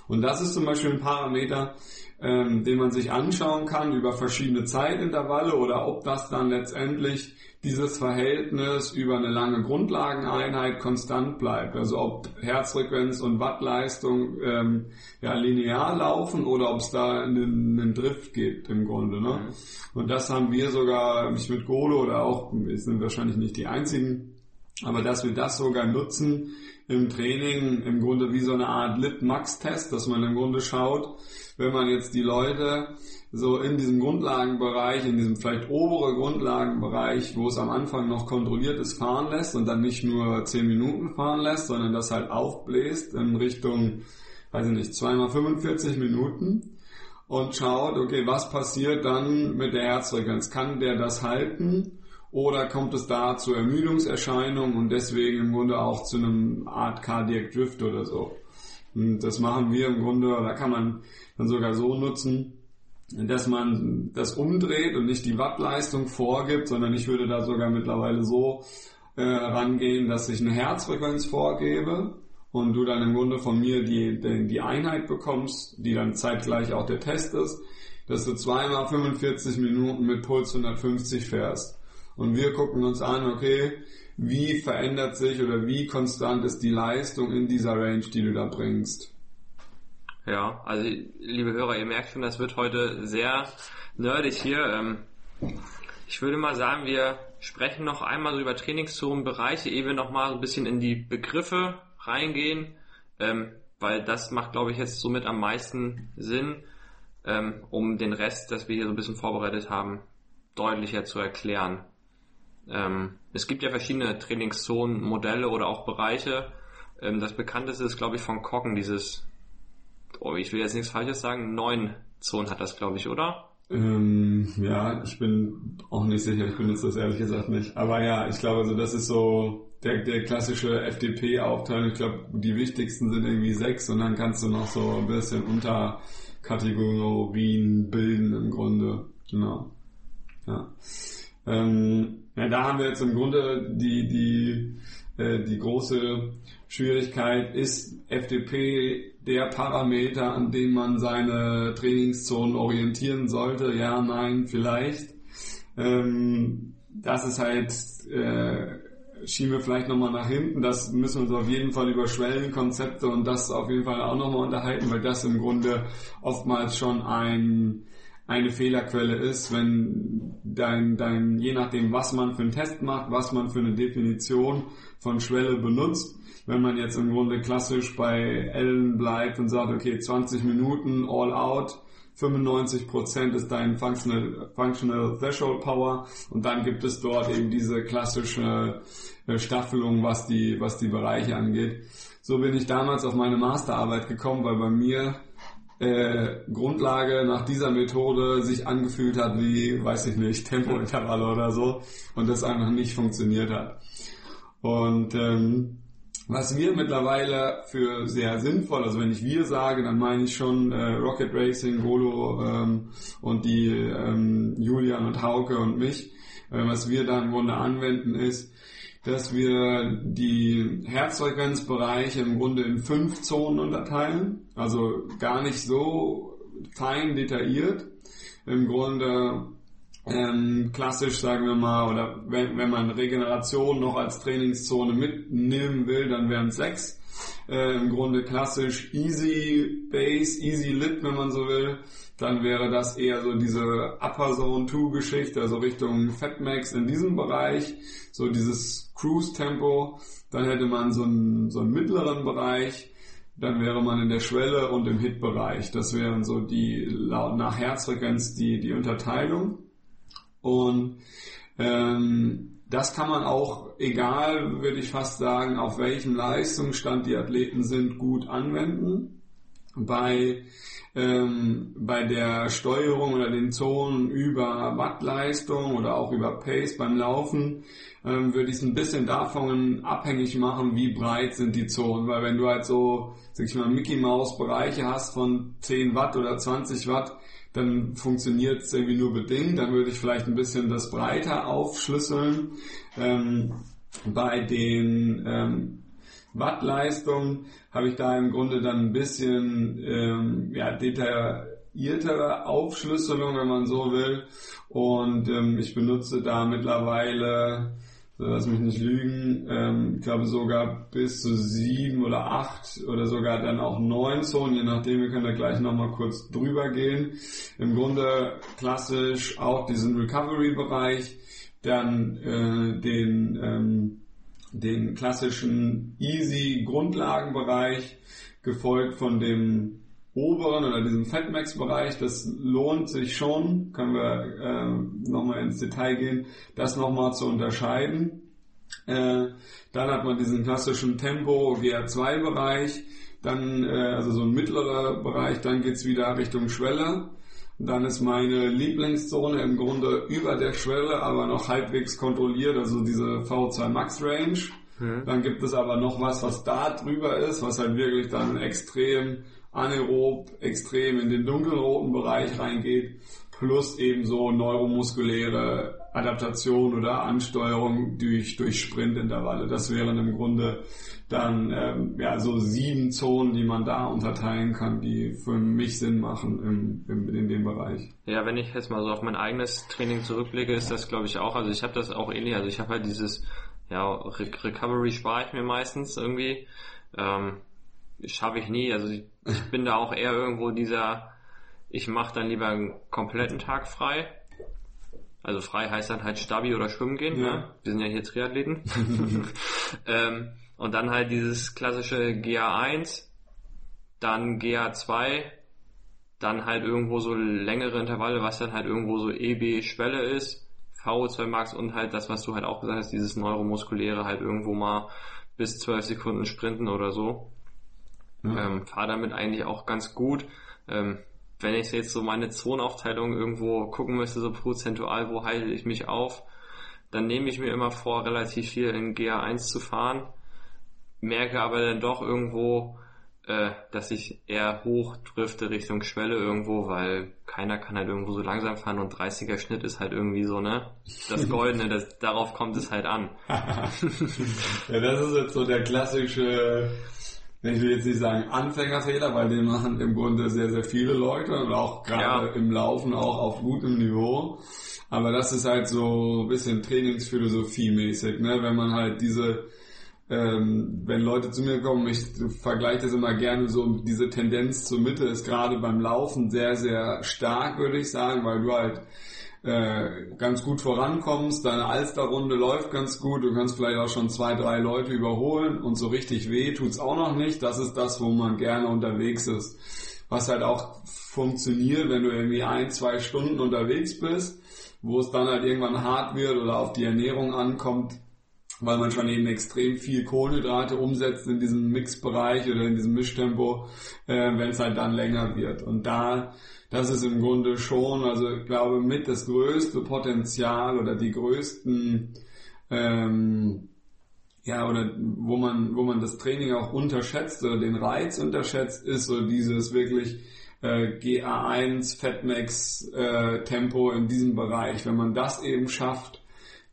Und das ist zum Beispiel ein Parameter, ähm, den man sich anschauen kann über verschiedene Zeitintervalle oder ob das dann letztendlich dieses Verhältnis über eine lange Grundlageneinheit konstant bleibt. Also ob Herzfrequenz und Wattleistung ähm, ja, linear laufen oder ob es da einen, einen, Drift gibt im Grunde. Ne? Und das haben wir sogar, ich mit Golo oder auch, wir sind wahrscheinlich nicht die einzigen, aber dass wir das sogar nutzen im Training, im Grunde wie so eine Art Lit-Max-Test, dass man im Grunde schaut, wenn man jetzt die Leute so in diesem Grundlagenbereich, in diesem vielleicht obere Grundlagenbereich, wo es am Anfang noch kontrolliert ist, fahren lässt und dann nicht nur 10 Minuten fahren lässt, sondern das halt aufbläst in Richtung, weiß ich nicht, zweimal 45 Minuten und schaut, okay, was passiert dann mit der Herzfrequenz? Kann der das halten? Oder kommt es da zu Ermüdungserscheinungen und deswegen im Grunde auch zu einem Art Cardiac Drift oder so? Und das machen wir im Grunde, da kann man dann sogar so nutzen, dass man das umdreht und nicht die Wattleistung vorgibt, sondern ich würde da sogar mittlerweile so äh, rangehen, dass ich eine Herzfrequenz vorgebe und du dann im Grunde von mir die, die, die Einheit bekommst, die dann zeitgleich auch der Test ist, dass du zweimal 45 Minuten mit Puls 150 fährst. Und wir gucken uns an, okay, wie verändert sich oder wie konstant ist die Leistung in dieser Range, die du da bringst. Ja, also liebe Hörer, ihr merkt schon, das wird heute sehr nerdig hier. Ähm, ich würde mal sagen, wir sprechen noch einmal so über Trainingszonen-Bereiche, ehe wir noch mal ein bisschen in die Begriffe reingehen, ähm, weil das macht, glaube ich, jetzt somit am meisten Sinn, ähm, um den Rest, das wir hier so ein bisschen vorbereitet haben, deutlicher zu erklären. Es gibt ja verschiedene Trainingszonen, Modelle oder auch Bereiche. Das bekannteste ist, glaube ich, von Kocken, dieses oh, ich will jetzt nichts Falsches sagen, neun Zonen hat das, glaube ich, oder? Ähm, ja, ich bin auch nicht sicher, ich benutze das ehrlich gesagt nicht. Aber ja, ich glaube, also das ist so der, der klassische FDP-Aufteilung. Ich glaube, die wichtigsten sind irgendwie sechs und dann kannst du noch so ein bisschen Unterkategorien bilden im Grunde. Genau. Ja. Ähm, ja, da haben wir jetzt im Grunde die, die, äh, die große Schwierigkeit, ist FDP der Parameter, an dem man seine Trainingszonen orientieren sollte? Ja, nein, vielleicht. Ähm, das ist halt, äh, schieben wir vielleicht nochmal nach hinten. Das müssen wir uns auf jeden Fall über Schwellenkonzepte und das auf jeden Fall auch nochmal unterhalten, weil das im Grunde oftmals schon ein eine Fehlerquelle ist, wenn dein, dein, je nachdem, was man für einen Test macht, was man für eine Definition von Schwelle benutzt, wenn man jetzt im Grunde klassisch bei Ellen bleibt und sagt, okay, 20 Minuten all out, 95% ist dein Functional, Functional Threshold Power und dann gibt es dort eben diese klassische äh, Staffelung, was die, was die Bereiche angeht. So bin ich damals auf meine Masterarbeit gekommen, weil bei mir äh, Grundlage nach dieser Methode sich angefühlt hat wie, weiß ich nicht, Tempointervalle oder so und das einfach nicht funktioniert hat. Und ähm, was wir mittlerweile für sehr sinnvoll, also wenn ich wir sage, dann meine ich schon äh, Rocket Racing, Golo ähm, und die ähm, Julian und Hauke und mich, äh, was wir da im Grunde anwenden ist, dass wir die Herzfrequenzbereiche im Grunde in fünf Zonen unterteilen. Also gar nicht so fein detailliert. Im Grunde ähm, klassisch, sagen wir mal, oder wenn, wenn man Regeneration noch als Trainingszone mitnehmen will, dann wären es sechs. äh, im Grunde klassisch Easy Base, Easy Lit, wenn man so will. Dann wäre das eher so diese Upper Zone 2 Geschichte, also Richtung Fatmax in diesem Bereich, so dieses Cruise Tempo. Dann hätte man so einen, so einen mittleren Bereich, dann wäre man in der Schwelle und im Hit-Bereich. Das wären so die nach Herzfrequenz die, die Unterteilung. Und ähm, das kann man auch, egal würde ich fast sagen, auf welchem Leistungsstand die Athleten sind, gut anwenden. Bei, ähm, bei der Steuerung oder den Zonen über Wattleistung oder auch über Pace beim Laufen ähm, würde ich es ein bisschen davon abhängig machen, wie breit sind die Zonen. Weil wenn du halt so, sag ich mal, Mickey Maus Bereiche hast von 10 Watt oder 20 Watt, dann funktioniert es irgendwie nur bedingt. Dann würde ich vielleicht ein bisschen das breiter aufschlüsseln. Ähm, bei den ähm, Wattleistungen habe ich da im Grunde dann ein bisschen ähm, ja, detailliertere Aufschlüsselung, wenn man so will. Und ähm, ich benutze da mittlerweile lass mich nicht lügen, ähm, ich glaube sogar bis zu sieben oder acht oder sogar dann auch neun Zonen, je nachdem, wir können da gleich nochmal kurz drüber gehen. Im Grunde klassisch auch diesen Recovery-Bereich, dann äh, den, ähm, den klassischen Easy Grundlagenbereich, gefolgt von dem oberen oder diesem Fatmax-Bereich, das lohnt sich schon, können wir äh, nochmal ins Detail gehen, das nochmal zu unterscheiden. Äh, dann hat man diesen klassischen Tempo GR2-Bereich, dann äh, also so ein mittlerer Bereich, dann geht's wieder Richtung Schwelle. Dann ist meine Lieblingszone im Grunde über der Schwelle, aber noch halbwegs kontrolliert, also diese V2 Max Range. Mhm. Dann gibt es aber noch was, was da drüber ist, was halt wirklich dann extrem anaerob extrem in den dunkelroten Bereich reingeht, plus eben so neuromuskuläre Adaptation oder Ansteuerung durch, durch Sprintintervalle. Das wären im Grunde dann ähm, ja, so sieben Zonen, die man da unterteilen kann, die für mich Sinn machen im, im, in dem Bereich. Ja, wenn ich jetzt mal so auf mein eigenes Training zurückblicke, ist das glaube ich auch, also ich habe das auch ähnlich, also ich habe halt dieses, ja, Re Recovery spare ich mir meistens irgendwie. Ähm, schaffe ich nie. Also ich, ich bin da auch eher irgendwo dieser, ich mache dann lieber einen kompletten Tag frei. Also frei heißt dann halt Stabi oder Schwimmen gehen. Ja. Ne? Wir sind ja hier Triathleten. ähm, und dann halt dieses klassische GA1, dann GA2, dann halt irgendwo so längere Intervalle, was dann halt irgendwo so EB-Schwelle ist, VO2 Max und halt das, was du halt auch gesagt hast, dieses neuromuskuläre halt irgendwo mal bis 12 Sekunden sprinten oder so. Mhm. Ähm, Fahre damit eigentlich auch ganz gut. Ähm, wenn ich jetzt so meine Zonenaufteilung irgendwo gucken müsste, so prozentual, wo halte ich mich auf, dann nehme ich mir immer vor, relativ viel in GA1 zu fahren, merke aber dann doch irgendwo, äh, dass ich eher hoch drifte Richtung Schwelle irgendwo, weil keiner kann halt irgendwo so langsam fahren und 30er Schnitt ist halt irgendwie so, ne? Das Goldene, das, darauf kommt es halt an. ja, das ist jetzt so der klassische ich will jetzt nicht sagen Anfängerfehler, weil den machen im Grunde sehr, sehr viele Leute und auch gerade ja. im Laufen auch auf gutem Niveau. Aber das ist halt so ein bisschen Trainingsphilosophie-mäßig, ne? wenn man halt diese, ähm, wenn Leute zu mir kommen, ich vergleiche das immer gerne so, diese Tendenz zur Mitte ist gerade beim Laufen sehr, sehr stark, würde ich sagen, weil du halt äh, ganz gut vorankommst, deine Alsterrunde läuft ganz gut, du kannst vielleicht auch schon zwei, drei Leute überholen und so richtig weh tut's auch noch nicht. Das ist das, wo man gerne unterwegs ist. Was halt auch funktioniert, wenn du irgendwie ein, zwei Stunden unterwegs bist, wo es dann halt irgendwann hart wird oder auf die Ernährung ankommt, weil man schon eben extrem viel Kohlenhydrate umsetzt in diesem Mixbereich oder in diesem Mischtempo, äh, wenn es halt dann länger wird. Und da das ist im Grunde schon, also ich glaube, mit das größte Potenzial oder die größten, ähm, ja, oder wo man, wo man das Training auch unterschätzt oder den Reiz unterschätzt, ist so dieses wirklich äh, GA1 Fatmax äh, Tempo in diesem Bereich. Wenn man das eben schafft,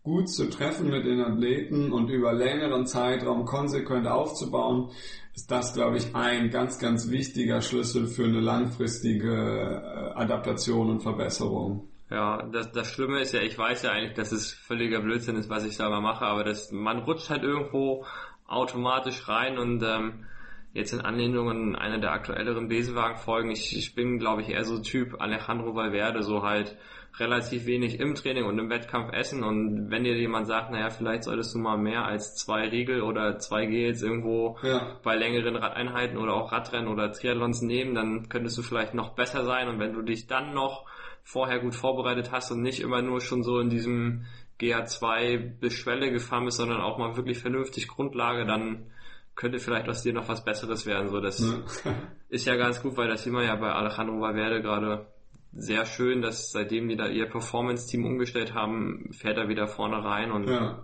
gut zu treffen mit den Athleten und über längeren Zeitraum konsequent aufzubauen, ist das, glaube ich, ein ganz, ganz wichtiger Schlüssel für eine langfristige äh, Adaptation und Verbesserung. Ja, das, das Schlimme ist ja, ich weiß ja eigentlich, dass es völliger Blödsinn ist, was ich da mal mache, aber das, man rutscht halt irgendwo automatisch rein und ähm, jetzt in Anlehnung an eine der aktuelleren Besenwagen-Folgen, ich, ich bin, glaube ich, eher so Typ Alejandro Valverde, so halt relativ wenig im Training und im Wettkampf essen und wenn dir jemand sagt, naja, vielleicht solltest du mal mehr als zwei Riegel oder zwei Gels irgendwo ja. bei längeren Radeinheiten oder auch Radrennen oder Triathlons nehmen, dann könntest du vielleicht noch besser sein und wenn du dich dann noch vorher gut vorbereitet hast und nicht immer nur schon so in diesem GA2 bis Schwelle gefahren bist, sondern auch mal wirklich vernünftig Grundlage, dann könnte vielleicht aus dir noch was Besseres werden. So, das ja. ist ja ganz gut, weil das sieht man ja bei Alejandro Valverde gerade sehr schön, dass seitdem die da ihr Performance-Team umgestellt haben, fährt er wieder vorne rein und ja.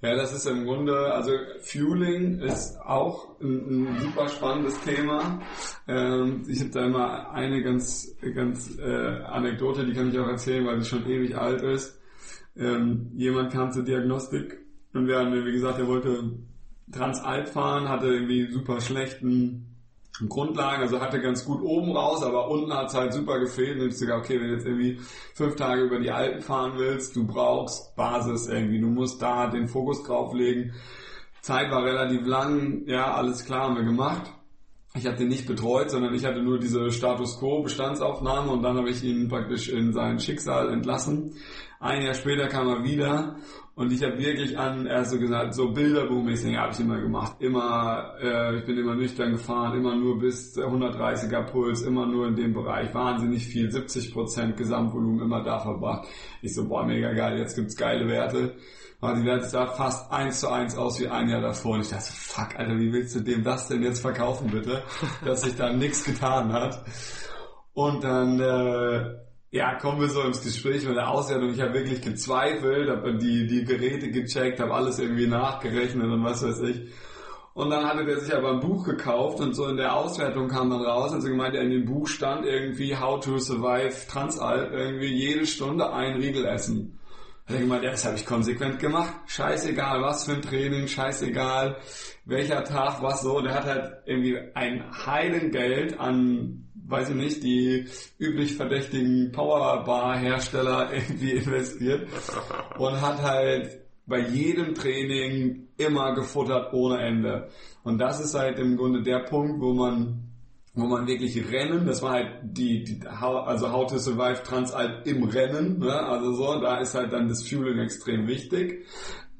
Ja, das ist im Grunde, also Fueling ist auch ein, ein super spannendes Thema. Ähm, ich habe da immer eine ganz, ganz äh, Anekdote, die kann ich auch erzählen, weil sie schon ewig alt ist. Ähm, jemand kam zur Diagnostik und wir haben, wie gesagt, er wollte Transalp fahren, hatte irgendwie super schlechten Grundlagen, also hatte ganz gut oben raus, aber unten hat es halt super gefehlt. Und ich sogar, okay, wenn du jetzt irgendwie fünf Tage über die Alpen fahren willst, du brauchst Basis irgendwie, du musst da den Fokus drauflegen. Zeit war relativ lang, ja, alles klar, haben wir gemacht. Ich habe den nicht betreut, sondern ich hatte nur diese Status Quo Bestandsaufnahme und dann habe ich ihn praktisch in sein Schicksal entlassen. Ein Jahr später kam er wieder und ich habe wirklich an, er hat so gesagt, so Bilderbuchmäßig habe ich immer gemacht. Immer, äh, ich bin immer nüchtern gefahren, immer nur bis 130er Puls, immer nur in dem Bereich, wahnsinnig viel, 70% Gesamtvolumen immer da verbracht. Ich so, boah, mega geil, jetzt gibt's geile Werte. Aber die Werte sah fast eins zu eins aus wie ein Jahr davor. Und ich dachte, fuck, Alter, wie willst du dem das denn jetzt verkaufen, bitte? Dass sich da nichts getan hat. Und dann äh, ja, kommen wir so ins Gespräch mit der Auswertung. Ich habe wirklich gezweifelt, habe die, die Geräte gecheckt, habe alles irgendwie nachgerechnet und was weiß ich. Und dann hatte der sich aber ein Buch gekauft und so in der Auswertung kam dann raus, also gemeint, in dem Buch stand irgendwie How to Survive Transalp, irgendwie jede Stunde ein Riegel essen. Hat er gemeint, ja, das habe ich konsequent gemacht. Scheißegal, was für ein Training, scheißegal, welcher Tag, was so. Der hat halt irgendwie ein Heidengeld an weiß ich nicht, die üblich verdächtigen Powerbar-Hersteller irgendwie investiert und hat halt bei jedem Training immer gefuttert ohne Ende. Und das ist halt im Grunde der Punkt, wo man wo man wirklich Rennen, das war halt die, die also How to Survive Transalp im Rennen, ne? also so, da ist halt dann das Fueling extrem wichtig.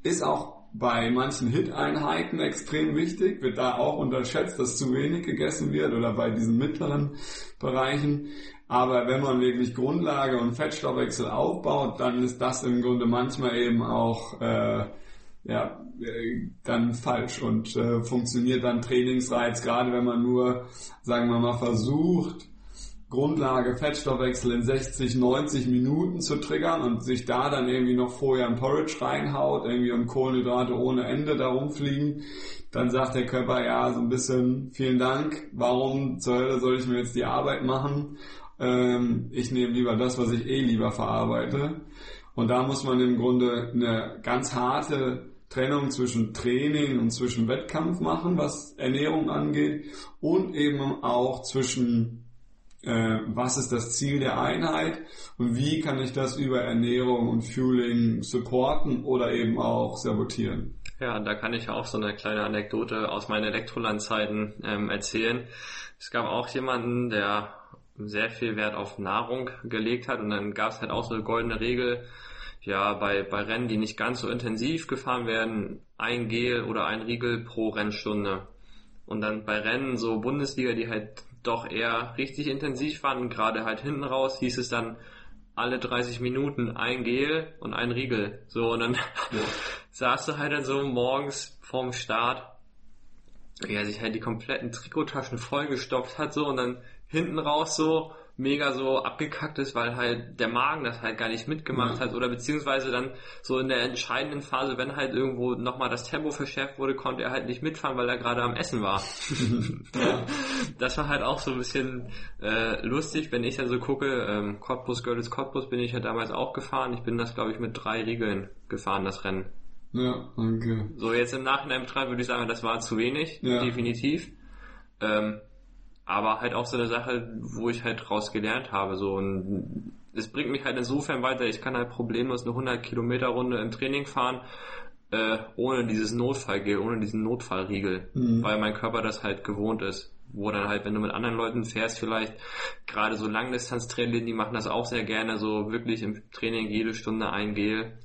Ist auch bei manchen Hit-Einheiten extrem wichtig, wird da auch unterschätzt, dass zu wenig gegessen wird oder bei diesen mittleren Bereichen. Aber wenn man wirklich Grundlage und Fettstoffwechsel aufbaut, dann ist das im Grunde manchmal eben auch äh, ja, dann falsch und äh, funktioniert dann Trainingsreiz, gerade wenn man nur, sagen wir mal, versucht, Grundlage Fettstoffwechsel in 60, 90 Minuten zu triggern und sich da dann irgendwie noch vorher ein Porridge reinhaut, irgendwie um Kohlenhydrate ohne Ende da rumfliegen, dann sagt der Körper, ja, so ein bisschen, vielen Dank, warum zur Hölle soll ich mir jetzt die Arbeit machen? Ähm, ich nehme lieber das, was ich eh lieber verarbeite. Und da muss man im Grunde eine ganz harte Trennung zwischen Training und zwischen Wettkampf machen, was Ernährung angeht, und eben auch zwischen äh, was ist das Ziel der Einheit und wie kann ich das über Ernährung und Fueling supporten oder eben auch sabotieren. Ja, da kann ich auch so eine kleine Anekdote aus meinen Elektrolandzeiten ähm, erzählen. Es gab auch jemanden, der sehr viel Wert auf Nahrung gelegt hat und dann gab es halt auch so eine goldene Regel, ja, bei, bei Rennen, die nicht ganz so intensiv gefahren werden, ein Gel oder ein Riegel pro Rennstunde. Und dann bei Rennen so Bundesliga, die halt doch eher richtig intensiv waren. Gerade halt hinten raus hieß es dann alle 30 Minuten ein Gel und ein Riegel. So, und dann ja. saß du halt dann so morgens vorm Start, wie er sich halt die kompletten Trikottaschen vollgestopft hat, so, und dann hinten raus so, mega so abgekackt ist, weil halt der Magen das halt gar nicht mitgemacht ja. hat oder beziehungsweise dann so in der entscheidenden Phase, wenn halt irgendwo nochmal das Tempo verschärft wurde, konnte er halt nicht mitfahren, weil er gerade am Essen war. ja. Das war halt auch so ein bisschen äh, lustig, wenn ich dann so gucke, ähm, Cottbus, Görlitz, Cottbus bin ich ja damals auch gefahren. Ich bin das, glaube ich, mit drei Riegeln gefahren, das Rennen. Ja, danke. So, jetzt im Nachhinein betrachtet würde ich sagen, das war zu wenig, ja. definitiv. Ähm, aber halt auch so eine Sache, wo ich halt draus gelernt habe, so und es bringt mich halt insofern weiter, ich kann halt problemlos eine 100 Kilometer Runde im Training fahren, äh, ohne dieses Notfallgel, ohne diesen Notfallriegel, mhm. weil mein Körper das halt gewohnt ist. Wo dann halt, wenn du mit anderen Leuten fährst, vielleicht gerade so Langdistanztraining, die machen das auch sehr gerne, so wirklich im Training jede Stunde ein Gel.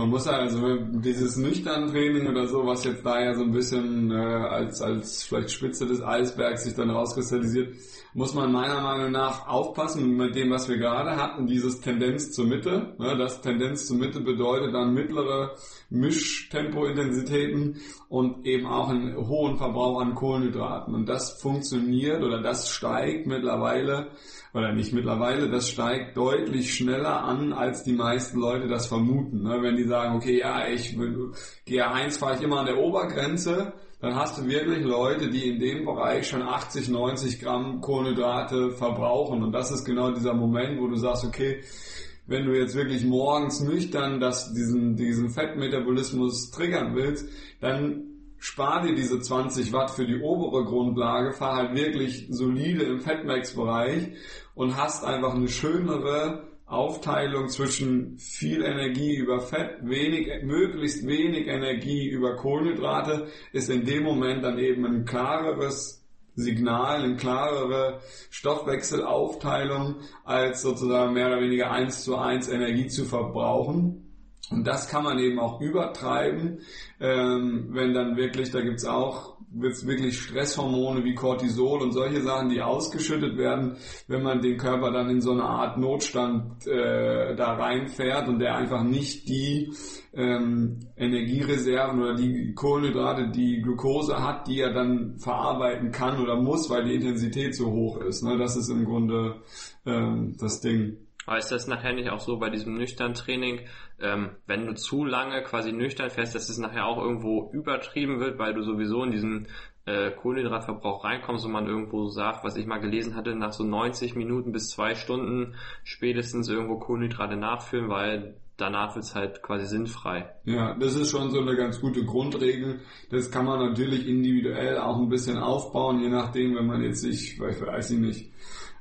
Man muss also dieses nüchtern Training oder so, was jetzt da ja so ein bisschen äh, als, als vielleicht Spitze des Eisbergs sich dann rauskristallisiert, muss man meiner Meinung nach aufpassen mit dem, was wir gerade hatten, dieses Tendenz zur Mitte. Ne, das Tendenz zur Mitte bedeutet dann mittlere Mischtempointensitäten und eben auch einen hohen Verbrauch an Kohlenhydraten. Und das funktioniert oder das steigt mittlerweile, oder nicht mittlerweile, das steigt deutlich schneller an, als die meisten Leute das vermuten. Ne, wenn die sagen, okay, ja, ich GR1 fahre ich immer an der Obergrenze, dann hast du wirklich Leute, die in dem Bereich schon 80, 90 Gramm Kohlenhydrate verbrauchen. Und das ist genau dieser Moment, wo du sagst, okay, wenn du jetzt wirklich morgens nüchtern das, diesen, diesen Fettmetabolismus triggern willst, dann spar dir diese 20 Watt für die obere Grundlage, fahr halt wirklich solide im Fettmax-Bereich und hast einfach eine schönere Aufteilung zwischen viel Energie über Fett, wenig, möglichst wenig Energie über Kohlenhydrate, ist in dem Moment dann eben ein klareres Signal, eine klarere Stoffwechselaufteilung, als sozusagen mehr oder weniger eins zu eins Energie zu verbrauchen. Und das kann man eben auch übertreiben, ähm, wenn dann wirklich, da gibt's auch wirklich Stresshormone wie Cortisol und solche Sachen, die ausgeschüttet werden, wenn man den Körper dann in so eine Art Notstand äh, da reinfährt und der einfach nicht die ähm, Energiereserven oder die Kohlenhydrate, die Glucose hat, die er dann verarbeiten kann oder muss, weil die Intensität so hoch ist. Ne? Das ist im Grunde ähm, das Ding. Aber ist das nachher nicht auch so bei diesem nüchtern Training, ähm, wenn du zu lange quasi nüchtern fährst, dass es nachher auch irgendwo übertrieben wird, weil du sowieso in diesen äh, Kohlenhydratverbrauch reinkommst und man irgendwo sagt, was ich mal gelesen hatte, nach so 90 Minuten bis zwei Stunden spätestens irgendwo Kohlenhydrate nachfüllen, weil danach wird es halt quasi sinnfrei. Ja, das ist schon so eine ganz gute Grundregel. Das kann man natürlich individuell auch ein bisschen aufbauen, je nachdem, wenn man jetzt sich, ich weiß ich nicht,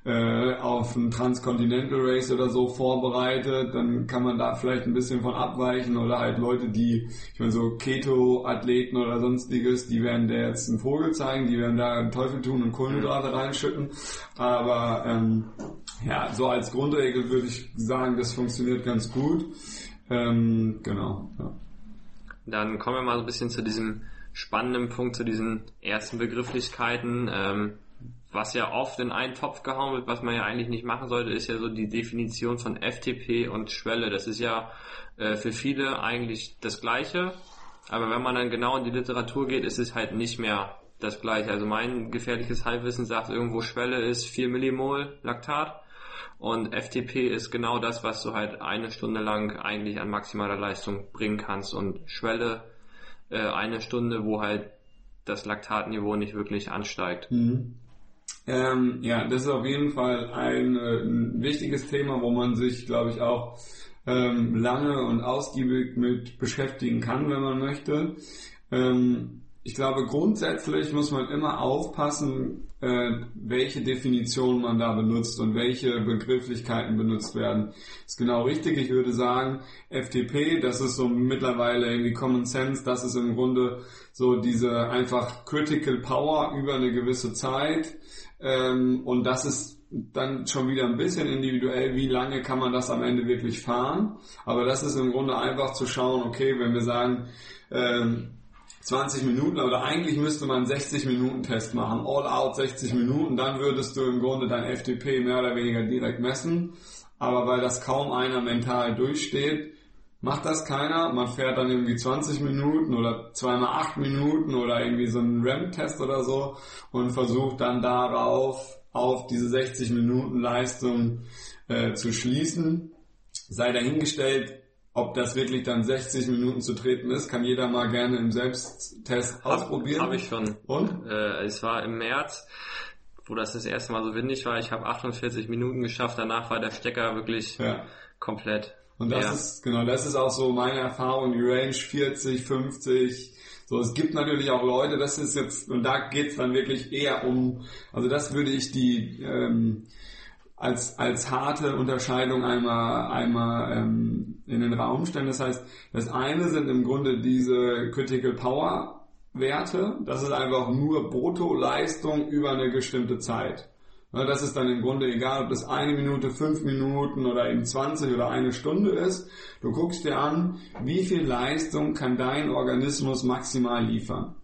äh, auf ein Transcontinental Race oder so vorbereitet, dann kann man da vielleicht ein bisschen von abweichen oder halt Leute, die, ich meine so Keto-Athleten oder sonstiges, die werden der jetzt einen Vogel zeigen, die werden da einen Teufel tun und Kohlenhydrate reinschütten, aber ähm, ja, so als Grundregel würde ich sagen, das funktioniert ganz gut. Ähm, genau. Ja. Dann kommen wir mal so ein bisschen zu diesem spannenden Punkt, zu diesen ersten Begrifflichkeiten. Ähm, was ja oft in einen Topf gehauen wird, was man ja eigentlich nicht machen sollte, ist ja so die Definition von FTP und Schwelle. Das ist ja äh, für viele eigentlich das Gleiche, aber wenn man dann genau in die Literatur geht, ist es halt nicht mehr das Gleiche. Also mein gefährliches Halbwissen sagt irgendwo Schwelle ist 4 Millimol Laktat und FTP ist genau das, was du halt eine Stunde lang eigentlich an maximaler Leistung bringen kannst und Schwelle äh, eine Stunde, wo halt das Laktatniveau nicht wirklich ansteigt. Mhm. Ähm, ja, das ist auf jeden Fall ein, äh, ein wichtiges Thema, wo man sich, glaube ich, auch ähm, lange und ausgiebig mit beschäftigen kann, wenn man möchte. Ähm, ich glaube, grundsätzlich muss man immer aufpassen, äh, welche Definition man da benutzt und welche Begrifflichkeiten benutzt werden. Ist genau richtig. Ich würde sagen, FTP, das ist so mittlerweile irgendwie Common Sense, das ist im Grunde so diese einfach Critical Power über eine gewisse Zeit. Ähm, und das ist dann schon wieder ein bisschen individuell, wie lange kann man das am Ende wirklich fahren. Aber das ist im Grunde einfach zu schauen, okay, wenn wir sagen, ähm, 20 Minuten oder eigentlich müsste man 60 Minuten Test machen, all out 60 Minuten, dann würdest du im Grunde dein FTP mehr oder weniger direkt messen. Aber weil das kaum einer mental durchsteht, macht das keiner. Man fährt dann irgendwie 20 Minuten oder zweimal 8 Minuten oder irgendwie so einen RAM-Test oder so und versucht dann darauf auf diese 60 Minuten Leistung äh, zu schließen. Sei dahingestellt, ob das wirklich dann 60 Minuten zu treten ist, kann jeder mal gerne im Selbsttest hab, ausprobieren. Habe ich schon. Und? Äh, es war im März, wo das das erste Mal so windig war. Ich habe 48 Minuten geschafft. Danach war der Stecker wirklich ja. komplett. Und das ja. ist, genau, das ist auch so meine Erfahrung, die Range 40, 50. So, es gibt natürlich auch Leute, das ist jetzt, und da geht's dann wirklich eher um, also das würde ich die, ähm, als, als harte Unterscheidung einmal, einmal ähm, in den Raum stellen. Das heißt, das eine sind im Grunde diese Critical Power Werte. Das ist einfach nur Bruttoleistung über eine bestimmte Zeit. Das ist dann im Grunde egal, ob das eine Minute, fünf Minuten oder eben 20 oder eine Stunde ist. Du guckst dir an, wie viel Leistung kann dein Organismus maximal liefern.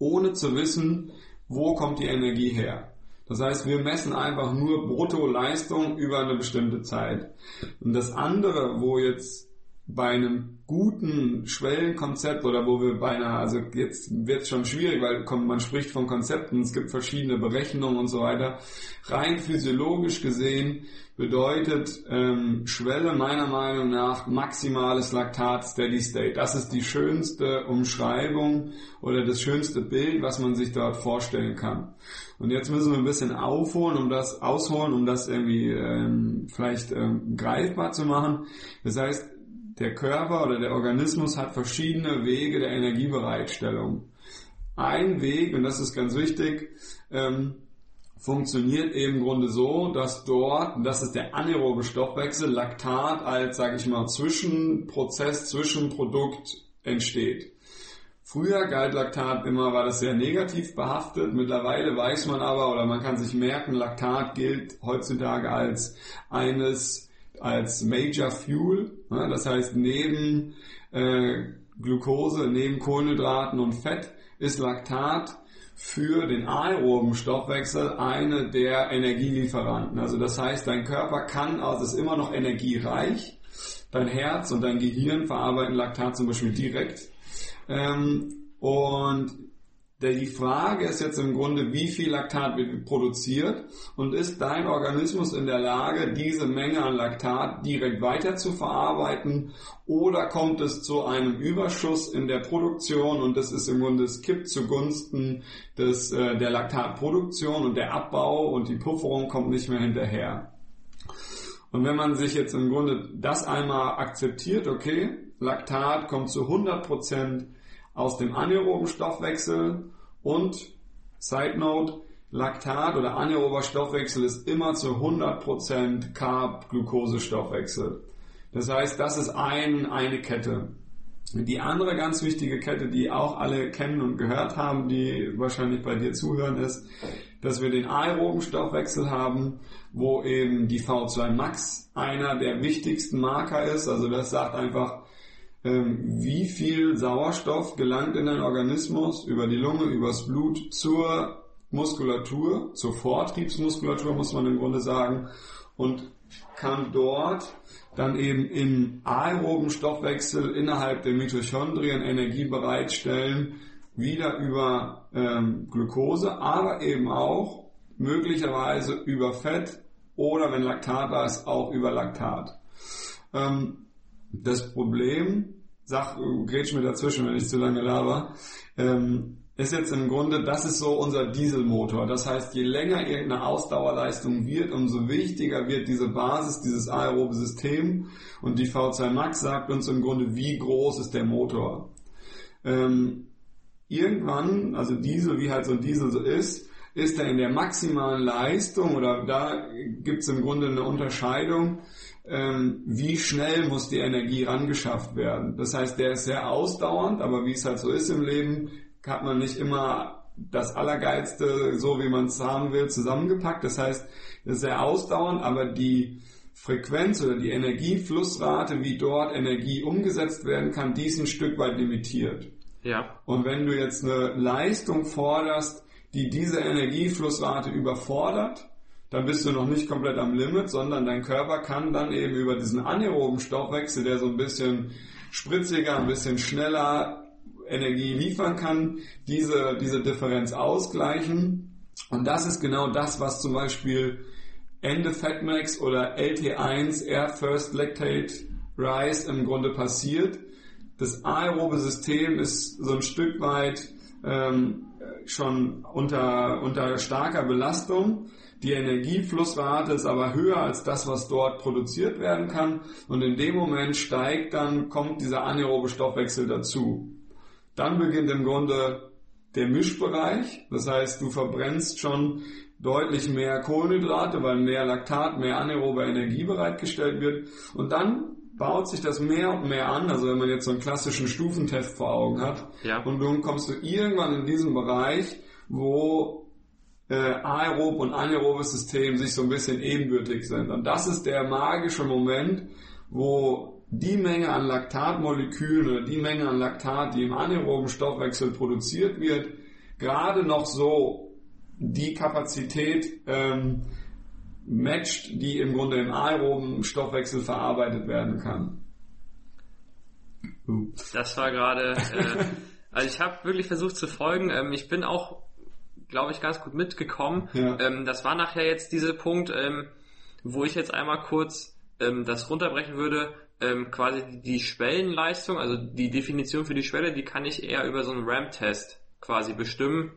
Ohne zu wissen, wo kommt die Energie her. Das heißt, wir messen einfach nur Bruttoleistung über eine bestimmte Zeit. Und das andere, wo jetzt bei einem guten Schwellenkonzept oder wo wir bei einer, also jetzt wird es schon schwierig, weil man spricht von Konzepten, es gibt verschiedene Berechnungen und so weiter. Rein physiologisch gesehen bedeutet ähm, Schwelle meiner Meinung nach maximales Laktat Steady State. Das ist die schönste Umschreibung oder das schönste Bild, was man sich dort vorstellen kann. Und jetzt müssen wir ein bisschen aufholen, um das ausholen, um das irgendwie ähm, vielleicht ähm, greifbar zu machen. Das heißt, der Körper oder der Organismus hat verschiedene Wege der Energiebereitstellung. Ein Weg, und das ist ganz wichtig, ähm, funktioniert eben im Grunde so, dass dort, das ist der anaerobe Stoffwechsel, Laktat als, sage ich mal, Zwischenprozess, Zwischenprodukt entsteht. Früher galt Laktat immer, war das sehr negativ behaftet. Mittlerweile weiß man aber, oder man kann sich merken, Laktat gilt heutzutage als eines als Major Fuel. Ne? Das heißt, neben äh, Glucose, neben Kohlenhydraten und Fett ist Laktat für den aeroben Stoffwechsel eine der Energielieferanten. Also das heißt, dein Körper kann, also ist immer noch energiereich. Dein Herz und dein Gehirn verarbeiten Laktat zum Beispiel direkt. Ähm, und die Frage ist jetzt im Grunde, wie viel Laktat wird produziert und ist dein Organismus in der Lage, diese Menge an Laktat direkt weiter zu verarbeiten oder kommt es zu einem Überschuss in der Produktion und das ist im Grunde, es kippt zugunsten des, äh, der Laktatproduktion und der Abbau und die Pufferung kommt nicht mehr hinterher. Und wenn man sich jetzt im Grunde das einmal akzeptiert, okay, Laktat kommt zu 100 Prozent aus dem anaeroben Stoffwechsel und Side Note, Laktat oder anaerober Stoffwechsel ist immer zu 100% Carb-Glucose-Stoffwechsel. Das heißt, das ist ein, eine Kette. Die andere ganz wichtige Kette, die auch alle kennen und gehört haben, die wahrscheinlich bei dir zuhören, ist, dass wir den aeroben Stoffwechsel haben, wo eben die V2 Max einer der wichtigsten Marker ist. Also das sagt einfach, wie viel Sauerstoff gelangt in den Organismus? Über die Lunge, übers Blut zur Muskulatur, zur Vortriebsmuskulatur muss man im Grunde sagen. Und kann dort dann eben im aeroben Stoffwechsel innerhalb der Mitochondrien Energie bereitstellen, wieder über ähm, Glucose, aber eben auch möglicherweise über Fett oder wenn Laktat da ist, auch über Laktat. Ähm, das Problem, sag, grätsch mir dazwischen, wenn ich zu lange laber, ähm, ist jetzt im Grunde, das ist so unser Dieselmotor. Das heißt, je länger irgendeine Ausdauerleistung wird, umso wichtiger wird diese Basis, dieses aerobe System. Und die V2 Max sagt uns im Grunde, wie groß ist der Motor. Ähm, irgendwann, also Diesel, wie halt so ein Diesel so ist, ist er in der maximalen Leistung oder da gibt es im Grunde eine Unterscheidung ähm, wie schnell muss die Energie rangeschafft werden. Das heißt, der ist sehr ausdauernd, aber wie es halt so ist im Leben, hat man nicht immer das Allergeilste, so wie man es haben will, zusammengepackt. Das heißt, es ist sehr ausdauernd, aber die Frequenz oder die Energieflussrate, wie dort Energie umgesetzt werden kann, die ist ein Stück weit limitiert. Ja. Und wenn du jetzt eine Leistung forderst, die diese Energieflussrate überfordert, dann bist du noch nicht komplett am Limit, sondern dein Körper kann dann eben über diesen anaeroben Stoffwechsel, der so ein bisschen spritziger, ein bisschen schneller Energie liefern kann, diese, diese Differenz ausgleichen. Und das ist genau das, was zum Beispiel Ende Fatmax oder LT1, Air First Lactate Rise im Grunde passiert. Das aerobe System ist so ein Stück weit ähm, schon unter, unter starker Belastung die Energieflussrate ist aber höher als das, was dort produziert werden kann. Und in dem Moment steigt dann, kommt dieser anaerobe Stoffwechsel dazu. Dann beginnt im Grunde der Mischbereich. Das heißt, du verbrennst schon deutlich mehr Kohlenhydrate, weil mehr Laktat, mehr anaerobe Energie bereitgestellt wird. Und dann baut sich das mehr und mehr an, also wenn man jetzt so einen klassischen Stufentest vor Augen hat, Ja. und nun kommst du irgendwann in diesen Bereich, wo äh, aerob und anaerobes System sich so ein bisschen ebenbürtig sind. Und das ist der magische Moment, wo die Menge an Laktatmolekülen oder die Menge an Laktat, die im anaeroben Stoffwechsel produziert wird, gerade noch so die Kapazität ähm, matcht, die im Grunde im aeroben Stoffwechsel verarbeitet werden kann. Das war gerade, äh, also ich habe wirklich versucht zu folgen. Ähm, ich bin auch, glaube ich, ganz gut mitgekommen. Ja. Ähm, das war nachher jetzt dieser Punkt, ähm, wo ich jetzt einmal kurz ähm, das runterbrechen würde. Ähm, quasi die- Schwellenleistung, also die Definition für die Schwelle, die kann ich eher über so einen RAM-Test quasi bestimmen.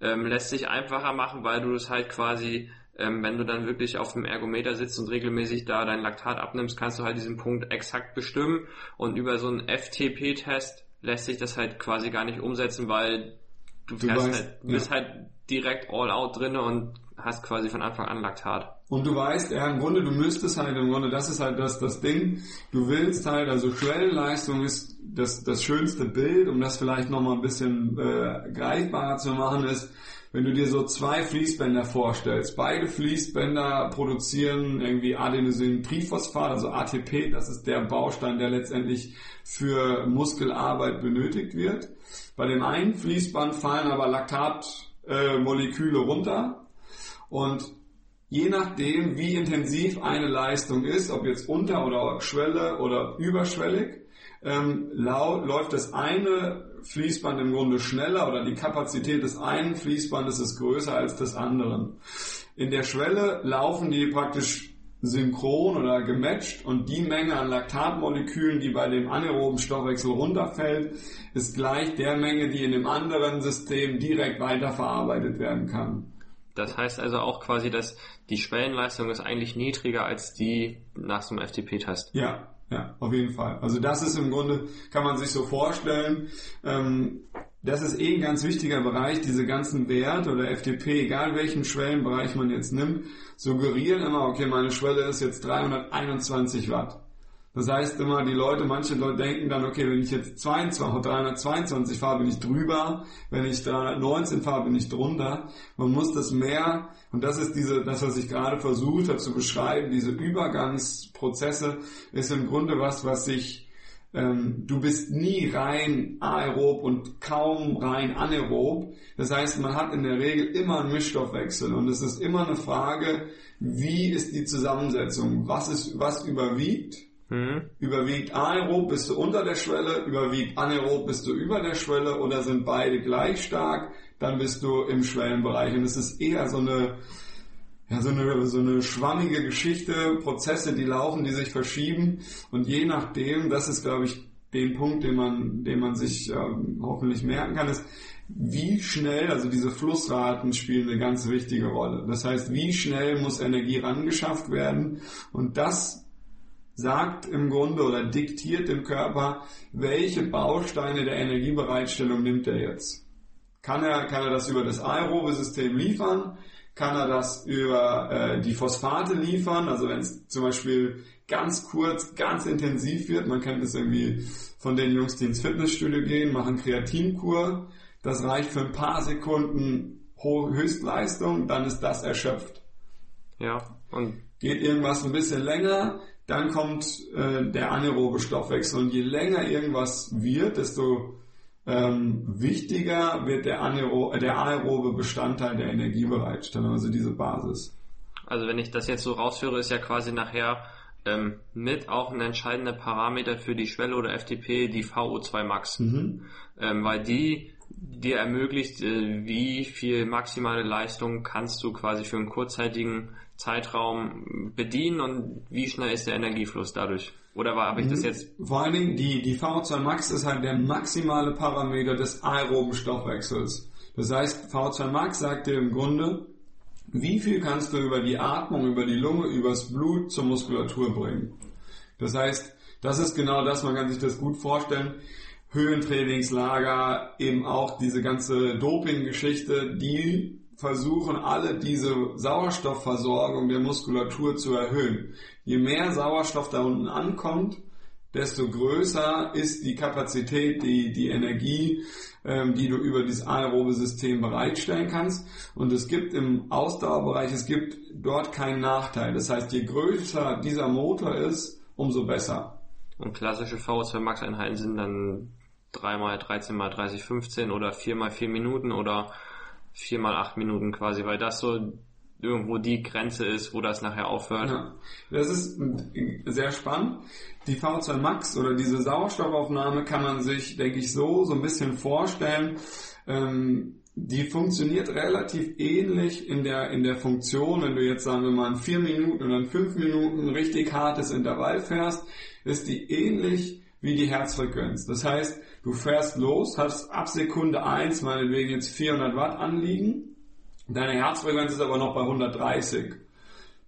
Ähm, lässt sich einfacher machen, weil du das halt quasi, ähm, wenn du dann wirklich auf dem Ergometer sitzt und regelmäßig da dein Laktat abnimmst, kannst du halt diesen Punkt exakt bestimmen und über so einen FTP-Test lässt sich das halt quasi gar nicht umsetzen, weil du, Du weißt, halt, du bist ja. halt direkt all out drinne und hast quasi von Anfang an Laktat. Und du weißt, ja, im Grunde, du müsstest halt, im Grunde, das ist halt das, das Ding, du willst halt, also Schwellenleistung ist das, das schönste Bild, um das vielleicht nochmal ein bisschen äh, greifbarer zu machen, ist, wenn du dir so zwei Fließbänder vorstellst. Beide Fließbänder produzieren irgendwie Adenosintriphosphat, also ATP, das ist der Baustein, der letztendlich für Muskelarbeit benötigt wird. Bei dem einen Fließband fallen aber Laktatmoleküle äh, runter und je nachdem, wie intensiv eine Leistung ist, ob jetzt unter oder Schwelle oder überschwellig, ähm, läuft das eine Fließband im Grunde schneller oder die Kapazität des einen Fließbandes ist größer als des anderen. In der Schwelle laufen die praktisch synchron oder gematcht und die Menge an Laktatmolekülen, die bei dem anaeroben Stoffwechsel runterfällt, ist gleich der Menge, die in dem anderen System direkt weiterverarbeitet werden kann. Das heißt also auch quasi, dass die Schwellenleistung ist eigentlich niedriger als die nach so einem FTP-Test. Ja, ja, auf jeden Fall. Also das ist im Grunde, kann man sich so vorstellen, ähm, das ist eh ein ganz wichtiger Bereich, diese ganzen Werte oder FTP, egal welchen Schwellenbereich man jetzt nimmt, suggerieren immer, okay, meine Schwelle ist jetzt 321 Watt. Das heißt immer, die Leute, manche Leute denken dann, okay, wenn ich jetzt 22, 322 fahre, bin ich drüber, wenn ich 319 fahre, bin ich drunter. Man muss das mehr, und das ist diese, das, was ich gerade versucht habe zu beschreiben, diese Übergangsprozesse, ist im Grunde was, was sich ähm, du bist nie rein aerob und kaum rein anaerob. Das heißt, man hat in der Regel immer einen Mischstoffwechsel und es ist immer eine Frage, wie ist die Zusammensetzung? Was ist, was überwiegt? Mhm. Überwiegt aerob, bist du unter der Schwelle, überwiegt anaerob, bist du über der Schwelle oder sind beide gleich stark, dann bist du im Schwellenbereich. Und es ist eher so eine, ja, so eine, so eine schwammige Geschichte, Prozesse, die laufen, die sich verschieben. Und je nachdem, das ist, glaube ich, den Punkt, den man, den man sich ähm, hoffentlich merken kann, ist, wie schnell, also diese Flussraten spielen eine ganz wichtige Rolle. Das heißt, wie schnell muss Energie rangeschafft werden? Und das sagt im Grunde oder diktiert dem Körper, welche Bausteine der Energiebereitstellung nimmt er jetzt. Kann er, kann er das über das aerobe System liefern? Kann er das über äh, die Phosphate liefern? Also wenn es zum Beispiel ganz kurz, ganz intensiv wird, man kennt es irgendwie von den Jungs, die ins Fitnessstudio gehen, machen Kreatinkur, das reicht für ein paar Sekunden hohe Höchstleistung, dann ist das erschöpft. Ja, und Geht irgendwas ein bisschen länger, dann kommt äh, der anaerobe Stoffwechsel. Und je länger irgendwas wird, desto ähm, wichtiger wird der, anaero äh, der aerobe Bestandteil der Energiebereitstellung, also diese Basis. also wenn ich das jetzt so rausführe, ist ja quasi nachher ähm, mit auch ein entscheidender Parameter für die Schwelle oder FTP die VO2 Max. Mhm. ähm, weil die dir ermöglicht, äh, wie viel maximale Leistung kannst du quasi für einen kurzzeitigen Zeitraum bedienen und wie schnell ist der Energiefluss dadurch? Oder war habe ich das jetzt? Vor allen Dingen, die, die VO2 Max ist halt der maximale Parameter des aeroben Stoffwechsels. Das heißt, VO2 Max sagt dir im Grunde, wie viel kannst du über die Atmung, über die Lunge, übers Blut zur Muskulatur bringen. Das heißt, das ist genau das, man kann sich das gut vorstellen. Höhentrainingslager, eben auch diese ganze Doping-Geschichte, die versuchen alle diese Sauerstoffversorgung der Muskulatur zu erhöhen. Je mehr Sauerstoff da unten ankommt, desto größer ist die Kapazität, die, die Energie, ähm, die du über dieses aerobe System bereitstellen kannst. Und es gibt im Ausdauerbereich, es gibt dort keinen Nachteil. Das heißt, je größer dieser Motor ist, umso besser. Und klassische VO2 Max Einheiten sind dann 3 mal 13 mal 30, 15 oder 4 mal 4 Minuten oder 4 mal 8 Minuten quasi, weil das so irgendwo die Grenze ist, wo das nachher aufhört. Ja, das ist sehr spannend. Die V2 Max oder diese Sauerstoffaufnahme kann man sich, denke ich, so, so ein bisschen vorstellen. Ähm, die funktioniert relativ ähnlich in der, in der Funktion, wenn du jetzt sagen wir mal in vier Minuten oder in fünf Minuten richtig hartes Intervall fährst, ist die ähnlich wie die Herzfrequenz. Das heißt, du fährst los, hast ab Sekunde eins meinetwegen jetzt 400 Watt anliegen, deine Herzfrequenz ist aber noch bei 130.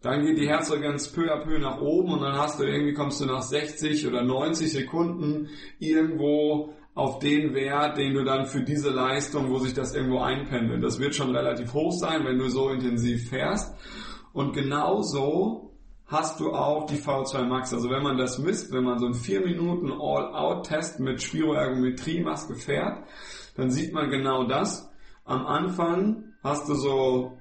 Dann geht die Herzfrequenz peu à peu nach oben und dann hast du irgendwie kommst du nach 60 oder 90 Sekunden irgendwo auf den Wert, den du dann für diese Leistung, wo sich das irgendwo einpendelt. Das wird schon relativ hoch sein, wenn du so intensiv fährst. Und genauso hast du auch die V2 Max. Also wenn man das misst, wenn man so einen 4 Minuten All-Out-Test mit Spiroergometrie-Maske fährt, dann sieht man genau das. Am Anfang hast du so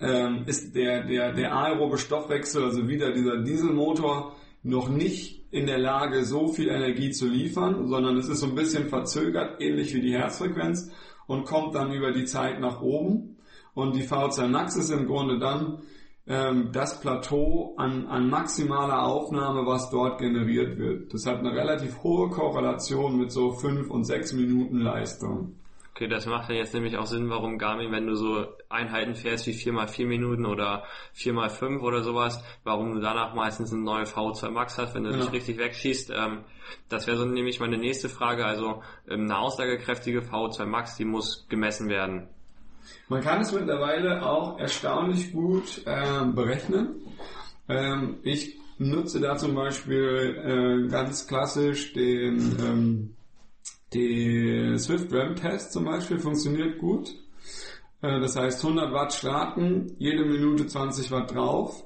ähm, ist der, der, der aerobe Stoffwechsel, also wieder dieser Dieselmotor, noch nicht in der Lage, so viel Energie zu liefern, sondern es ist so ein bisschen verzögert, ähnlich wie die Herzfrequenz und kommt dann über die Zeit nach oben. Und die V2 Max ist im Grunde dann ähm, das Plateau an, an maximaler Aufnahme, was dort generiert wird. Das hat eine relativ hohe Korrelation mit so 5 und 6 Minuten Leistung. Okay, das macht ja jetzt nämlich auch Sinn, warum Garmin, wenn du so Einheiten fährst wie 4x4 Minuten oder 4x5 oder sowas, warum du danach meistens eine neue V2 Max hast, wenn du ja. dich richtig wegschießt. Ähm, das wäre so nämlich meine nächste Frage. Also ähm, eine aussagekräftige V2 Max, die muss gemessen werden. Man kann es mittlerweile auch erstaunlich gut äh, berechnen. Ähm, ich nutze da zum Beispiel äh, ganz klassisch den ähm, die Swift RAM Test zum Beispiel funktioniert gut. Äh, das heißt 100 Watt starten, jede Minute 20 Watt drauf.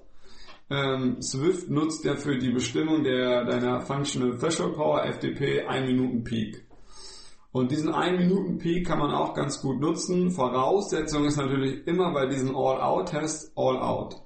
Ähm, Swift nutzt ja für die Bestimmung der, deiner Functional Threshold Power FDP 1 Minuten Peak. Und diesen 1 Minuten Peak kann man auch ganz gut nutzen. Voraussetzung ist natürlich immer bei diesen All-Out-Tests All-Out.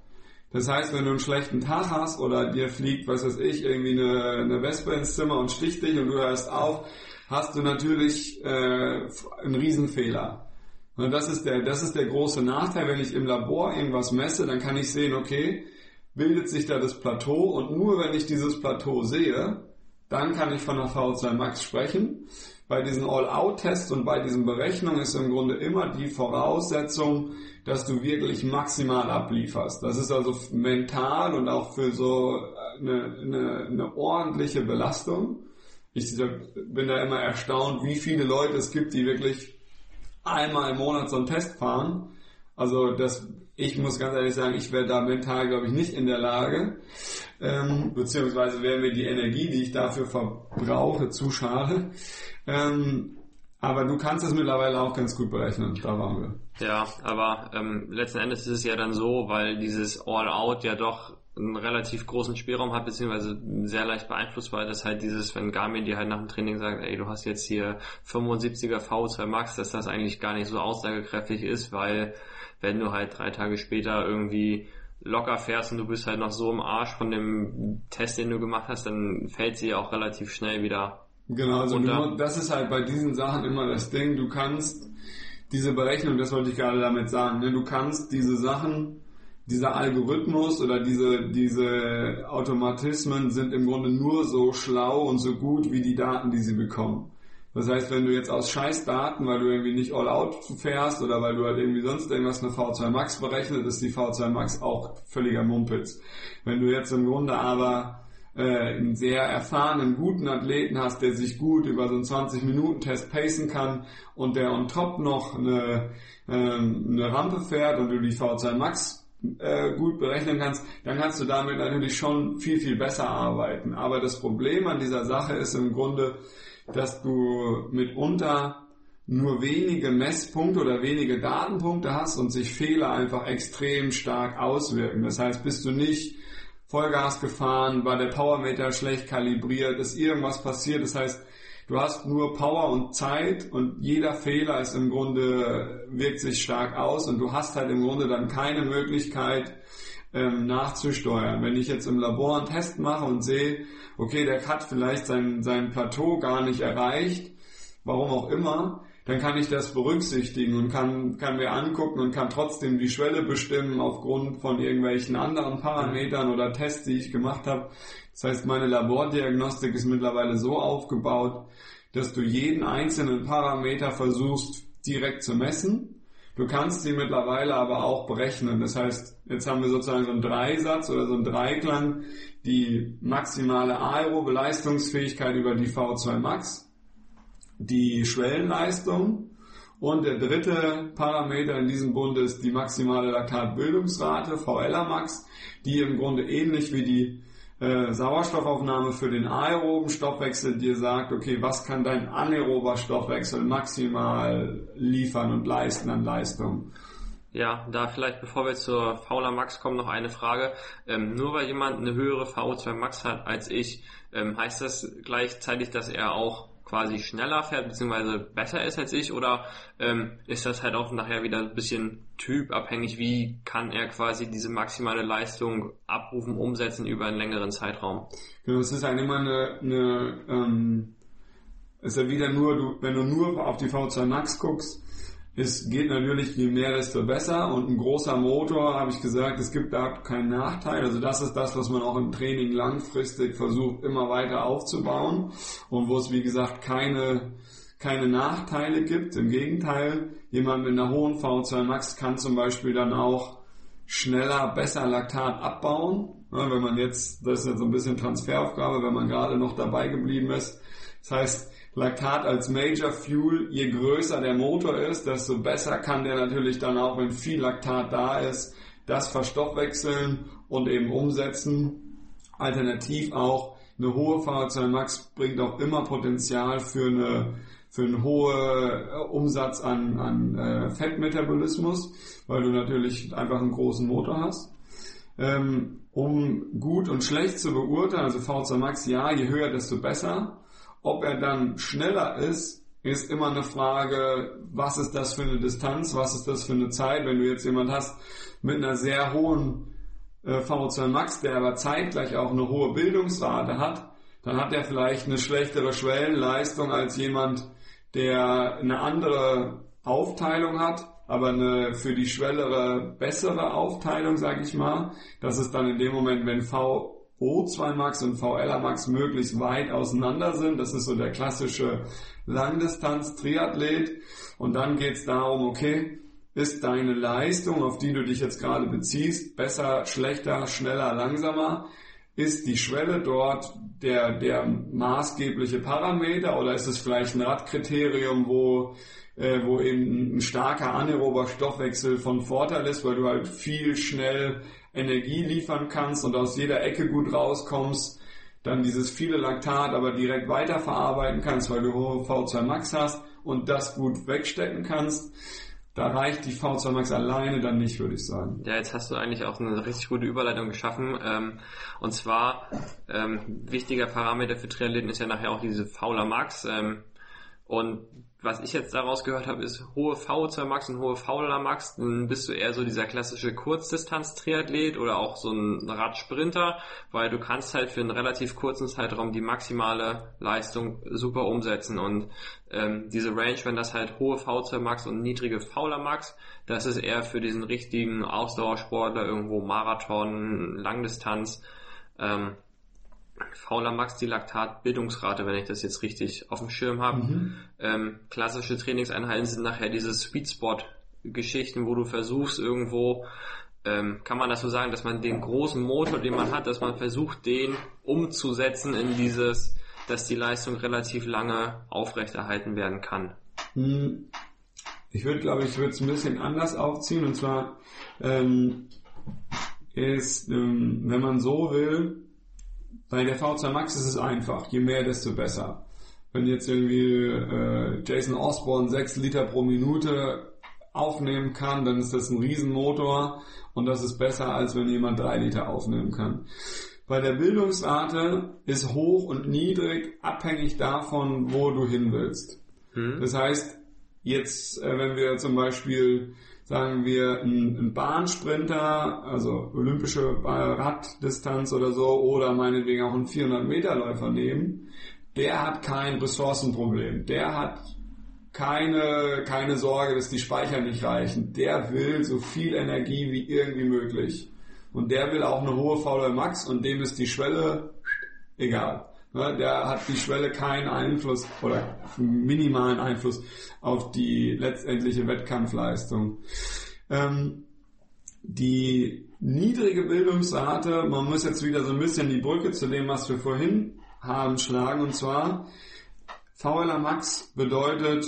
Das heißt, wenn du einen schlechten Tag hast oder dir fliegt, was weiß ich, irgendwie eine, eine Wespe ins Zimmer und sticht dich und du hörst auf, hast du natürlich äh, einen Riesenfehler. Und das ist der, das ist der große Nachteil, wenn ich im Labor irgendwas messe, dann kann ich sehen, okay, bildet sich da das Plateau und nur wenn ich dieses Plateau sehe, dann kann ich von der V2 Max sprechen. Bei diesen All-Out-Tests und bei diesen Berechnungen ist im Grunde immer die Voraussetzung, dass du wirklich maximal ablieferst. Das ist also mental und auch für so eine, eine, eine ordentliche Belastung ich bin da immer erstaunt, wie viele Leute es gibt, die wirklich einmal im Monat so einen Test fahren. Also das, ich muss ganz ehrlich sagen, ich wäre da mental, glaube ich, nicht in der Lage, ähm, beziehungsweise wäre mir die Energie, die ich dafür verbrauche, zu schade. Ähm, aber du kannst es mittlerweile auch ganz gut berechnen, da waren wir. Ja, aber ähm, letzten Endes ist es ja dann so, weil dieses All-Out ja doch einen relativ großen Spielraum hat, beziehungsweise sehr leicht beeinflussbar, dass halt dieses, wenn Garmin dir halt nach dem Training sagt, ey, du hast jetzt hier 75er V2 Max, dass das eigentlich gar nicht so aussagekräftig ist, weil wenn du halt drei Tage später irgendwie locker fährst und du bist halt noch so im Arsch von dem Test, den du gemacht hast, dann fällt sie auch relativ schnell wieder Genau, also du, das ist halt bei diesen Sachen immer das Ding, du kannst diese Berechnung, das wollte ich gerade damit sagen, ne, du kannst diese Sachen dieser Algorithmus oder diese, diese Automatismen sind im Grunde nur so schlau und so gut wie die Daten, die sie bekommen. Das heißt, wenn du jetzt aus Scheißdaten, weil du irgendwie nicht all out fährst oder weil du halt irgendwie sonst irgendwas eine V2 Max berechnet, ist die V2 Max auch völliger Mumpitz. Wenn du jetzt im Grunde aber äh, einen sehr erfahrenen, guten Athleten hast, der sich gut über so einen 20-Minuten-Test pacen kann und der on top noch eine, äh, eine Rampe fährt und du die V2 Max äh, gut berechnen kannst, dann kannst du damit natürlich schon viel, viel besser arbeiten. Aber das Problem an dieser Sache ist im Grunde, dass du mitunter nur wenige Messpunkte oder wenige Datenpunkte hast und sich Fehler einfach extrem stark auswirken. Das heißt, bist du nicht Vollgas gefahren, war der Powermeter schlecht kalibriert, ist irgendwas passiert. Das heißt, du hast nur Power und Zeit und jeder Fehler ist im Grunde, wirkt sich stark aus und du hast halt im Grunde dann keine Möglichkeit, ähm, nachzusteuern. Wenn ich jetzt im Labor einen Test mache und sehe, okay, der hat vielleicht sein, sein Plateau gar nicht erreicht, warum auch immer, dann kann ich das berücksichtigen und kann, kann mir angucken und kann trotzdem die Schwelle bestimmen aufgrund von irgendwelchen anderen Parametern oder Tests, die ich gemacht habe. Das heißt, meine Labordiagnostik ist mittlerweile so aufgebaut, dass du jeden einzelnen Parameter versuchst direkt zu messen. Du kannst sie mittlerweile aber auch berechnen. Das heißt, jetzt haben wir sozusagen so einen Dreisatz oder so einen Dreiklang, die maximale aerobe Leistungsfähigkeit über die V2 Max, die Schwellenleistung und der dritte Parameter in diesem Bund ist die maximale Laktatbildungsrate, VLA-Max, die im Grunde ähnlich wie die äh, Sauerstoffaufnahme für den aeroben Stoffwechsel dir sagt, okay, was kann dein anaerober Stoffwechsel maximal liefern und leisten an Leistung. Ja, da vielleicht bevor wir zur Fauler Max kommen, noch eine Frage. Ähm, nur weil jemand eine höhere VO2 Max hat als ich, ähm, heißt das gleichzeitig, dass er auch quasi schneller fährt, beziehungsweise besser ist als ich, oder ähm, ist das halt auch nachher wieder ein bisschen typabhängig, wie kann er quasi diese maximale Leistung abrufen, umsetzen über einen längeren Zeitraum? Genau, es ist halt immer eine, eine ähm, ist ja wieder nur, du, wenn du nur auf die V2 Max guckst, es geht natürlich, je mehr, desto besser. Und ein großer Motor, habe ich gesagt, es gibt da keinen Nachteil. Also das ist das, was man auch im Training langfristig versucht, immer weiter aufzubauen. Und wo es, wie gesagt, keine, keine Nachteile gibt. Im Gegenteil, jemand mit einer hohen V2 Max kann zum Beispiel dann auch schneller, besser Laktat abbauen. Wenn man jetzt, das ist jetzt so ein bisschen Transferaufgabe, wenn man gerade noch dabei geblieben ist. Das heißt, Laktat als Major Fuel, je größer der Motor ist, desto besser kann der natürlich dann auch, wenn viel Laktat da ist, das verstoffwechseln und eben umsetzen. Alternativ auch eine hohe VO2 Max bringt auch immer Potenzial für eine für einen hohen äh, Umsatz an, an äh, Fettmetabolismus, weil du natürlich einfach einen großen Motor hast. Ähm, um gut und schlecht zu beurteilen, also VO2 Max, ja, je höher, desto besser. Ob er dann schneller ist, ist immer eine Frage, was ist das für eine Distanz, was ist das für eine Zeit. Wenn du jetzt jemand hast mit einer sehr hohen äh, VO2 Max, der aber zeitgleich auch eine hohe Bildungsrate hat, dann hat er vielleicht eine schlechtere Schwellenleistung als jemand, der eine andere Aufteilung hat, aber eine für die Schwellere bessere Aufteilung, sage ich mal. Das ist dann in dem Moment, wenn V O2 Max und VLA Max möglichst weit auseinander sind. Das ist so der klassische Langdistanz-Triathlet. Und dann geht es darum, okay, ist deine Leistung, auf die du dich jetzt gerade beziehst, besser, schlechter, schneller, langsamer? Ist die Schwelle dort der, der maßgebliche Parameter oder ist es vielleicht ein Radkriterium, wo, äh, wo eben ein starker anaerober Stoffwechsel von Vorteil ist, weil du halt viel schnell Energie liefern kannst und aus jeder Ecke gut rauskommst, dann dieses viele Laktat aber direkt weiterverarbeiten kannst, weil du hohe V2 Max hast und das gut wegstecken kannst. Da reicht die V2 Max alleine dann nicht, würde ich sagen. Ja, jetzt hast du eigentlich auch eine richtig gute Überleitung geschaffen. Ähm, und zwar, ähm, wichtiger Parameter für Triathleten ist ja nachher auch diese Fauler Max. Ähm, und was ich jetzt daraus gehört habe, ist hohe VO2 Max und hohe VLA Max. Dann bist du eher so dieser klassische Kurzdistanz-Triathlet oder auch so ein Radsprinter, weil du kannst halt für einen relativ kurzen Zeitraum die maximale Leistung super umsetzen. Und ähm, diese Range, wenn das halt hohe VO2 Max und niedrige VLA Max, das ist eher für diesen richtigen Ausdauersportler irgendwo Marathon, Langdistanz. Ähm, fauler Max-Dilaktat-Bildungsrate, wenn ich das jetzt richtig auf dem Schirm habe. Mhm. Ähm, klassische Trainingseinheiten sind nachher diese Sweet Spot-Geschichten, wo du versuchst irgendwo, ähm, kann man das so sagen, dass man den großen Motor, den man hat, dass man versucht, den umzusetzen in dieses, dass die Leistung relativ lange aufrechterhalten werden kann. Hm. Ich würde, glaube ich, würde es ein bisschen anders aufziehen und zwar ähm, ist, ähm, wenn man so will, bei der V2 Max ist es einfach, je mehr, desto besser. wenn jetzt irgendwie äh, Jason Osborne 6 Liter pro Minute aufnehmen kann, dann ist das ein Riesenmotor und das ist besser, als wenn jemand 3 Liter aufnehmen kann. Bei der Bildungsrate ist hoch und niedrig abhängig davon, wo du hin willst. Hm. Das heißt, jetzt, äh, wenn wir zum Beispiel sagen wir ein, Bahnsprinter, also olympische Raddistanz oder so, oder meinetwegen auch einen 400 Meter Läufer nehmen, der hat kein Ressourcenproblem. Der hat keine, keine Sorge, dass die Speicher nicht reichen. Der will so viel Energie wie irgendwie möglich. Und der will auch eine hohe VL Max und dem ist die Schwelle egal. Der hat die Schwelle keinen Einfluss oder minimalen Einfluss auf die letztendliche Wettkampfleistung. Ähm, die niedrige Bildungsrate, man muss jetzt wieder so ein bisschen die Brücke zu dem, was wir vorhin haben, schlagen. Und zwar VLA Max bedeutet,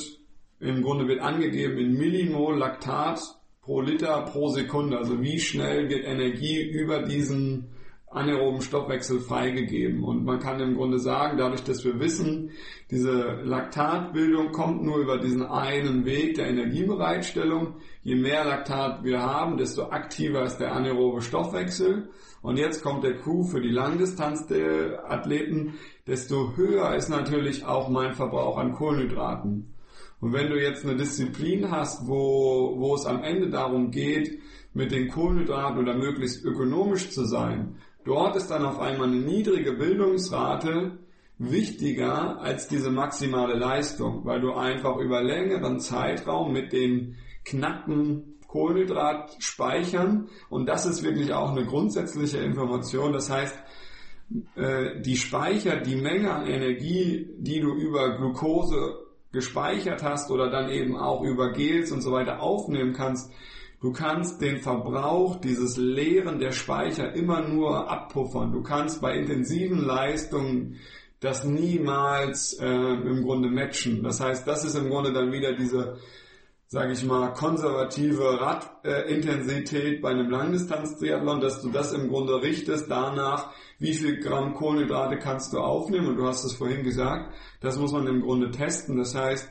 im Grunde wird angegeben in Millimol Laktat pro Liter pro Sekunde. Also wie schnell wird Energie über diesen anaeroben Stoffwechsel freigegeben. Und man kann im Grunde sagen, dadurch, dass wir wissen, diese Laktatbildung kommt nur über diesen einen Weg der Energiebereitstellung. Je mehr Laktat wir haben, desto aktiver ist der anaerobe Stoffwechsel. Und jetzt kommt der Coup für die Langdistanz der Athleten, desto höher ist natürlich auch mein Verbrauch an Kohlenhydraten. Und wenn du jetzt eine Disziplin hast, wo, wo es am Ende darum geht, mit den Kohlenhydraten oder möglichst ökonomisch zu sein, Dort ist dann auf einmal eine niedrige Bildungsrate wichtiger als diese maximale Leistung, weil du einfach über längeren Zeitraum mit den knappen Kohlenhydratspeichern und das ist wirklich auch eine grundsätzliche Information. Das heißt, äh, die Speicher, die Menge an Energie, die du über Glucose gespeichert hast oder dann eben auch über Gels und so weiter aufnehmen kannst, Du kannst den Verbrauch, dieses Leeren der Speicher immer nur abpuffern. Du kannst bei intensiven Leistungen das niemals äh, im Grunde matchen. Das heißt, das ist im Grunde dann wieder diese, sage ich mal, konservative Radintensität äh, bei einem Langdistanz-Triathlon, dass du das im Grunde richtest danach, wie viel Gramm Kohlenhydrate kannst du aufnehmen. Und du hast es vorhin gesagt, das muss man im Grunde testen. Das heißt,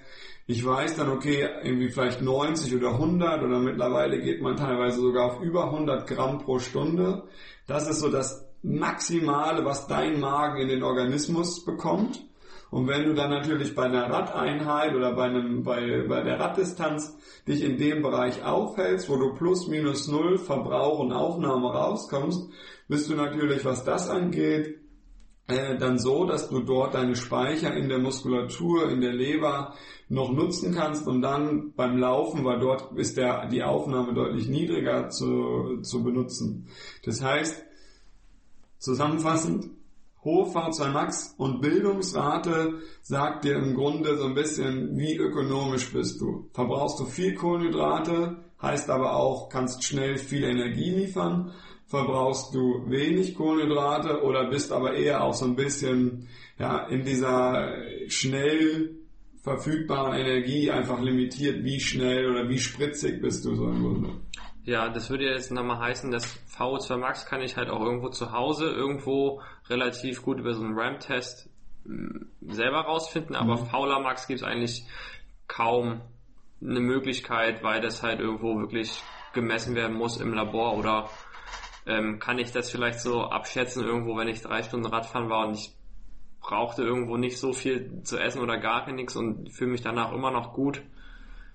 ich weiß dann, okay, irgendwie vielleicht 90 oder 100 oder mittlerweile geht man teilweise sogar auf über 100 Gramm pro Stunde. Das ist so das Maximale, was dein Magen in den Organismus bekommt. Und wenn du dann natürlich bei einer Radeinheit oder bei, einem, bei, bei der Raddistanz dich in dem Bereich aufhältst, wo du plus minus null Verbrauch und Aufnahme rauskommst, bist du natürlich, was das angeht, äh, dann so, dass du dort deine Speicher in der Muskulatur, in der Leber noch nutzen kannst und dann beim Laufen, weil dort ist der, die Aufnahme deutlich niedriger zu, zu benutzen. Das heißt, zusammenfassend, hohe V2 Max und Bildungsrate sagt dir im Grunde so ein bisschen, wie ökonomisch bist du. Verbrauchst du viel Kohlenhydrate, heißt aber auch, kannst schnell viel Energie liefern verbrauchst du wenig Kohlenhydrate oder bist aber eher auch so ein bisschen ja, in dieser schnell verfügbaren Energie einfach limitiert, wie schnell oder wie spritzig bist du so im Grunde. Ja, das würde jetzt nochmal heißen, dass VO2 Max kann ich halt auch irgendwo zu Hause irgendwo relativ gut über so einen RAM-Test hm, selber rausfinden, aber mhm. Fauler Max gibt es eigentlich kaum eine Möglichkeit, weil das halt irgendwo wirklich gemessen werden muss im Labor oder ähm, kann ich das vielleicht so abschätzen irgendwo, wenn ich drei Stunden Radfahren war und ich brauchte irgendwo nicht so viel zu essen oder gar nichts und fühle mich danach immer noch gut.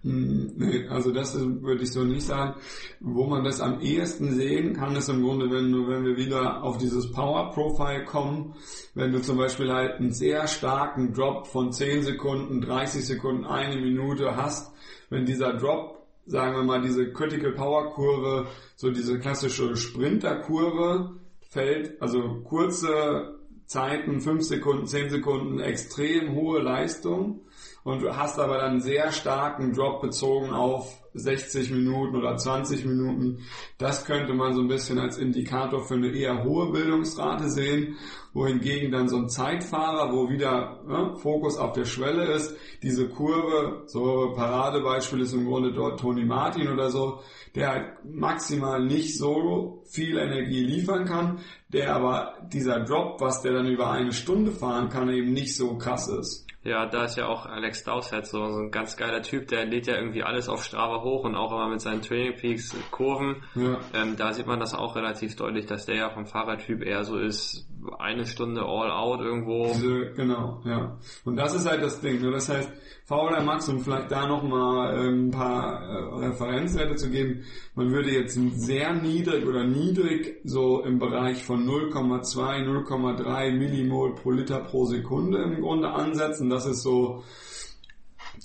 Hm, nee, also das würde ich so nicht sagen. Wo man das am ehesten sehen kann, ist im Grunde, wenn, wenn wir wieder auf dieses Power Profile kommen, wenn du zum Beispiel halt einen sehr starken Drop von 10 Sekunden, 30 Sekunden, eine Minute hast, wenn dieser Drop sagen wir mal, diese Critical Power Kurve, so diese klassische Sprinter-Kurve fällt, also kurze Zeiten, 5 Sekunden, 10 Sekunden, extrem hohe Leistung. Und du hast aber dann sehr starken Drop bezogen auf 60 Minuten oder 20 Minuten. Das könnte man so ein bisschen als Indikator für eine eher hohe Bildungsrate sehen, wohingegen dann so ein Zeitfahrer, wo wieder ne, Fokus auf der Schwelle ist, diese Kurve, so Paradebeispiel ist im Grunde dort Tony Martin oder so, der halt maximal nicht so viel Energie liefern kann, der aber dieser Drop, was der dann über eine Stunde fahren kann, eben nicht so krass ist. Ja, da ist ja auch Alex Dowsett so, so ein ganz geiler Typ, der lädt ja irgendwie alles auf Strava hoch und auch immer mit seinen Training Peaks Kurven. Ja. Ähm, da sieht man das auch relativ deutlich, dass der ja vom Fahrertyp eher so ist, eine Stunde all out irgendwo. Genau, ja. Und das ist halt das Ding. Ne? Das heißt, Fauler Max, um vielleicht da nochmal ähm, ein paar äh, Referenzwerte zu geben, man würde jetzt sehr niedrig oder niedrig so im Bereich von 0,2, 0,3 Millimol pro Liter pro Sekunde im Grunde ansetzen. Das ist so,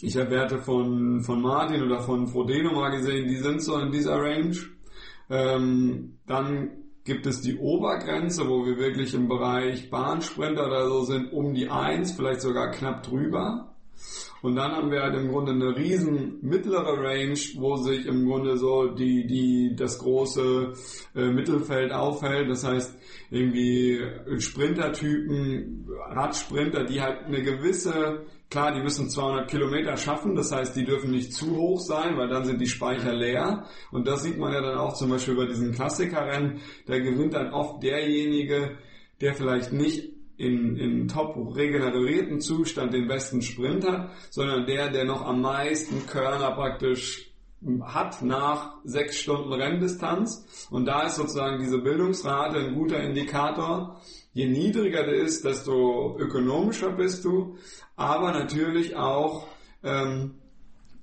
ich habe Werte von, von Martin oder von Frodeno mal gesehen, die sind so in dieser Range. Ähm, dann gibt es die Obergrenze, wo wir wirklich im Bereich Bahnsprinter oder so sind, um die 1, vielleicht sogar knapp drüber. Und dann haben wir halt im Grunde eine riesen mittlere Range, wo sich im Grunde so die, die, das große äh, Mittelfeld aufhält. Das heißt, irgendwie Sprintertypen, Radsprinter, die halt eine gewisse, klar, die müssen 200 Kilometer schaffen. Das heißt, die dürfen nicht zu hoch sein, weil dann sind die Speicher leer. Und das sieht man ja dann auch zum Beispiel bei diesen Klassikerrennen. Da gewinnt dann oft derjenige, der vielleicht nicht in, in top regenerierten Zustand den besten Sprinter, sondern der, der noch am meisten Körner praktisch hat nach sechs Stunden Renndistanz. Und da ist sozusagen diese Bildungsrate ein guter Indikator. Je niedriger der ist, desto ökonomischer bist du, aber natürlich auch ähm,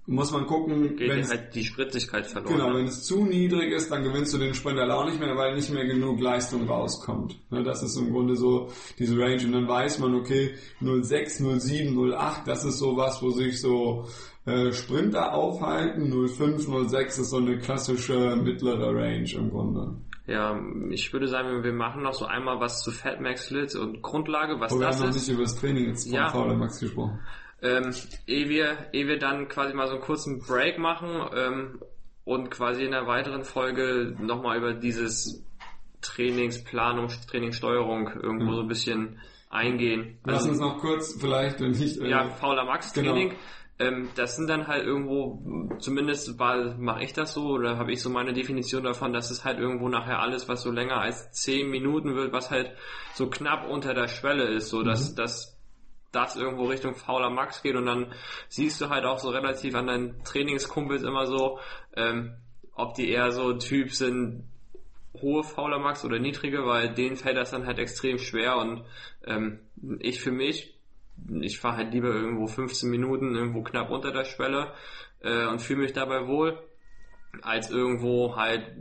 muss man gucken, Geht wenn halt die Spritzigkeit verloren. Genau, wenn es zu niedrig ist, dann gewinnst du den Sprinter auch nicht mehr, weil nicht mehr genug Leistung rauskommt. Ne, das ist im Grunde so diese Range und dann weiß man, okay, 06, 07, 08, das ist so was, wo sich so äh, Sprinter aufhalten. 05, 06 ist so eine klassische mittlere Range im Grunde. Ja, ich würde sagen, wir machen noch so einmal was zu Fat Max Lit und Grundlage, was oh, das ist. Wir haben noch nicht über das Training jetzt von ja. Fauler Max gesprochen ähm, ehe, wir, ehe wir dann quasi mal so einen kurzen Break machen ähm, und quasi in der weiteren Folge nochmal über dieses Trainingsplanung, Trainingssteuerung irgendwo mhm. so ein bisschen eingehen. Lass also, uns noch kurz vielleicht, wenn ich... Äh, ja, fauler Max Training. Genau. Ähm, das sind dann halt irgendwo, zumindest mache ich das so oder habe ich so meine Definition davon, dass es halt irgendwo nachher alles, was so länger als 10 Minuten wird, was halt so knapp unter der Schwelle ist, so dass, mhm. dass das irgendwo Richtung fauler Max geht und dann siehst du halt auch so relativ an deinen Trainingskumpels immer so, ähm, ob die eher so Typ sind, hohe fauler Max oder niedrige, weil denen fällt das dann halt extrem schwer und ähm, ich für mich, ich fahre halt lieber irgendwo 15 Minuten irgendwo knapp unter der Schwelle äh, und fühle mich dabei wohl, als irgendwo halt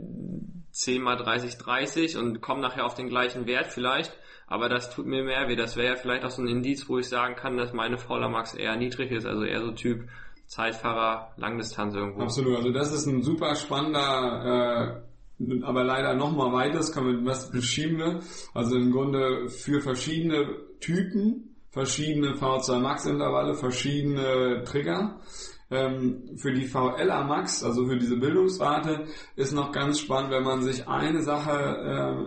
10 mal 30, 30 und komme nachher auf den gleichen Wert vielleicht aber das tut mir mehr weh. Das wäre ja vielleicht auch so ein Indiz, wo ich sagen kann, dass meine Fauler Max eher niedrig ist, also eher so Typ Zeitfahrer, Langdistanz irgendwo. Absolut, also das ist ein super spannender, äh, aber leider nochmal weiteres, kann man was beschieben wir. Also im Grunde für verschiedene Typen, verschiedene V2 Max Intervalle, verschiedene Trigger. Ähm, für die VLA Max, also für diese Bildungsrate, ist noch ganz spannend, wenn man sich eine Sache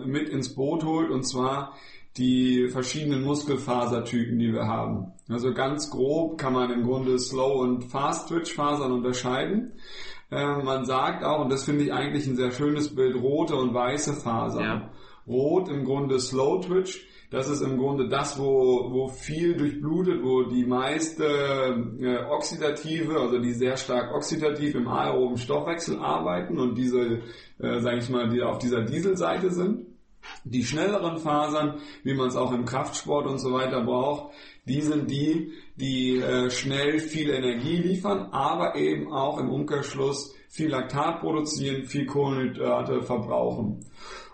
äh, mit ins Boot holt, und zwar die verschiedenen Muskelfasertypen, die wir haben. Also ganz grob kann man im Grunde Slow und Fast Twitch Fasern unterscheiden. Äh, man sagt auch, und das finde ich eigentlich ein sehr schönes Bild, rote und weiße Fasern. Ja. Rot im Grunde Slow Twitch. Das ist im Grunde das, wo, wo viel durchblutet, wo die meiste äh, oxidative, also die sehr stark oxidativ im aeroben Stoffwechsel arbeiten und diese, äh, sage ich mal, die auf dieser Dieselseite sind. Die schnelleren Fasern, wie man es auch im Kraftsport und so weiter braucht, die sind die, die äh, schnell viel Energie liefern, aber eben auch im Umkehrschluss viel Laktat produzieren, viel Kohlenhydrate verbrauchen.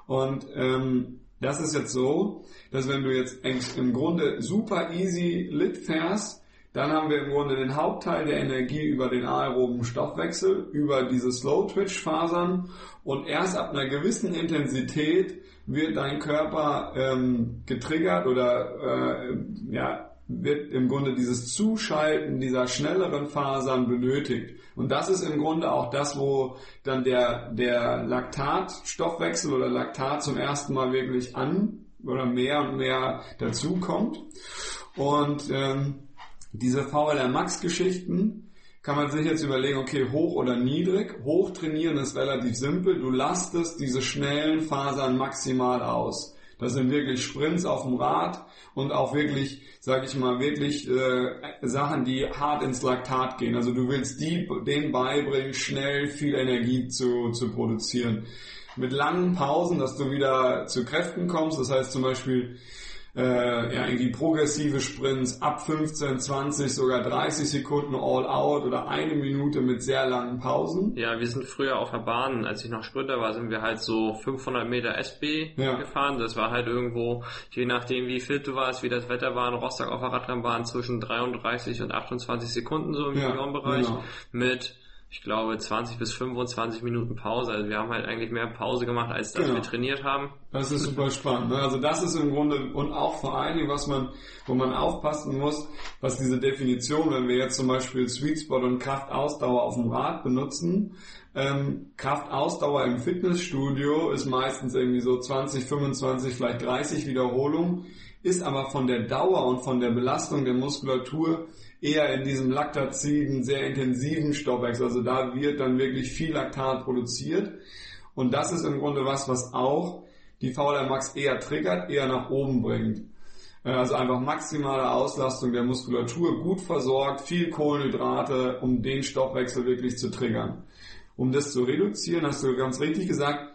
Und ähm, das ist jetzt so, dass wenn du jetzt im Grunde super easy lit fährst, dann haben wir im Grunde den Hauptteil der Energie über den aeroben Stoffwechsel, über diese Slow-Twitch-Fasern und erst ab einer gewissen Intensität wird dein Körper ähm, getriggert oder äh, ja, wird im Grunde dieses Zuschalten dieser schnelleren Fasern benötigt. Und das ist im Grunde auch das, wo dann der, der Laktatstoffwechsel oder Laktat zum ersten Mal wirklich an oder mehr und mehr dazukommt. Und ähm, diese VLR Max Geschichten kann man sich jetzt überlegen, okay, hoch oder niedrig. Hoch trainieren ist relativ simpel. Du lastest diese schnellen Fasern maximal aus. Das sind wirklich Sprints auf dem Rad und auch wirklich, sage ich mal, wirklich äh, Sachen, die hart ins Laktat gehen. Also du willst die, denen beibringen, schnell viel Energie zu, zu produzieren. Mit langen Pausen, dass du wieder zu Kräften kommst. Das heißt zum Beispiel, äh, ja, irgendwie progressive Sprints ab 15, 20, sogar 30 Sekunden all out oder eine Minute mit sehr langen Pausen. Ja, wir sind früher auf der Bahn, als ich noch Sprinter war, sind wir halt so 500 Meter SB ja. gefahren. Das war halt irgendwo, je nachdem wie fit du warst, wie das Wetter war, in Rostock auf der Radrennbahn zwischen 33 und 28 Sekunden so im ja, Millionenbereich genau. mit ich glaube, 20 bis 25 Minuten Pause. Also wir haben halt eigentlich mehr Pause gemacht, als dass genau. wir trainiert haben. Das ist super spannend. Ne? Also das ist im Grunde und auch vor allen Dingen, was man, wo man aufpassen muss, was diese Definition, wenn wir jetzt zum Beispiel Sweet Spot und Kraftausdauer auf dem Rad benutzen, ähm, Kraftausdauer im Fitnessstudio ist meistens irgendwie so 20, 25, vielleicht 30 Wiederholungen, ist aber von der Dauer und von der Belastung der Muskulatur eher in diesem laktaziden, sehr intensiven Stoffwechsel. Also da wird dann wirklich viel Laktat produziert. Und das ist im Grunde was, was auch die VLR Max eher triggert, eher nach oben bringt. Äh, also einfach maximale Auslastung der Muskulatur, gut versorgt, viel Kohlenhydrate, um den Stoffwechsel wirklich zu triggern. Um das zu reduzieren, hast du ganz richtig gesagt,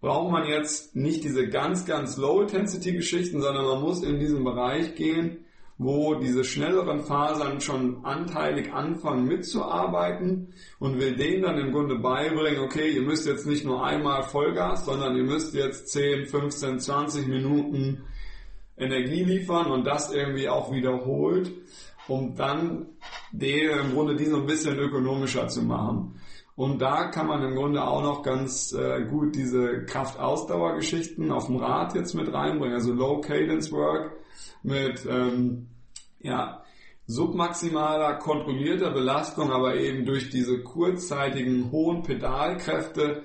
braucht man jetzt nicht diese ganz, ganz Low-Intensity-Geschichten, sondern man muss in diesen Bereich gehen, wo diese schnelleren Fasern schon anteilig anfangen mitzuarbeiten und will denen dann im Grunde beibringen, okay, ihr müsst jetzt nicht nur einmal Vollgas, sondern ihr müsst jetzt 10, 15, 20 Minuten Energie liefern und das irgendwie auch wiederholt, um dann den im Grunde die so ein bisschen ökonomischer zu machen. Und da kann man im Grunde auch noch ganz äh, gut diese Kraftausdauergeschichten auf dem Rad jetzt mit reinbringen, also Low Cadence Work mit ähm, ja, submaximaler kontrollierter Belastung, aber eben durch diese kurzzeitigen hohen Pedalkräfte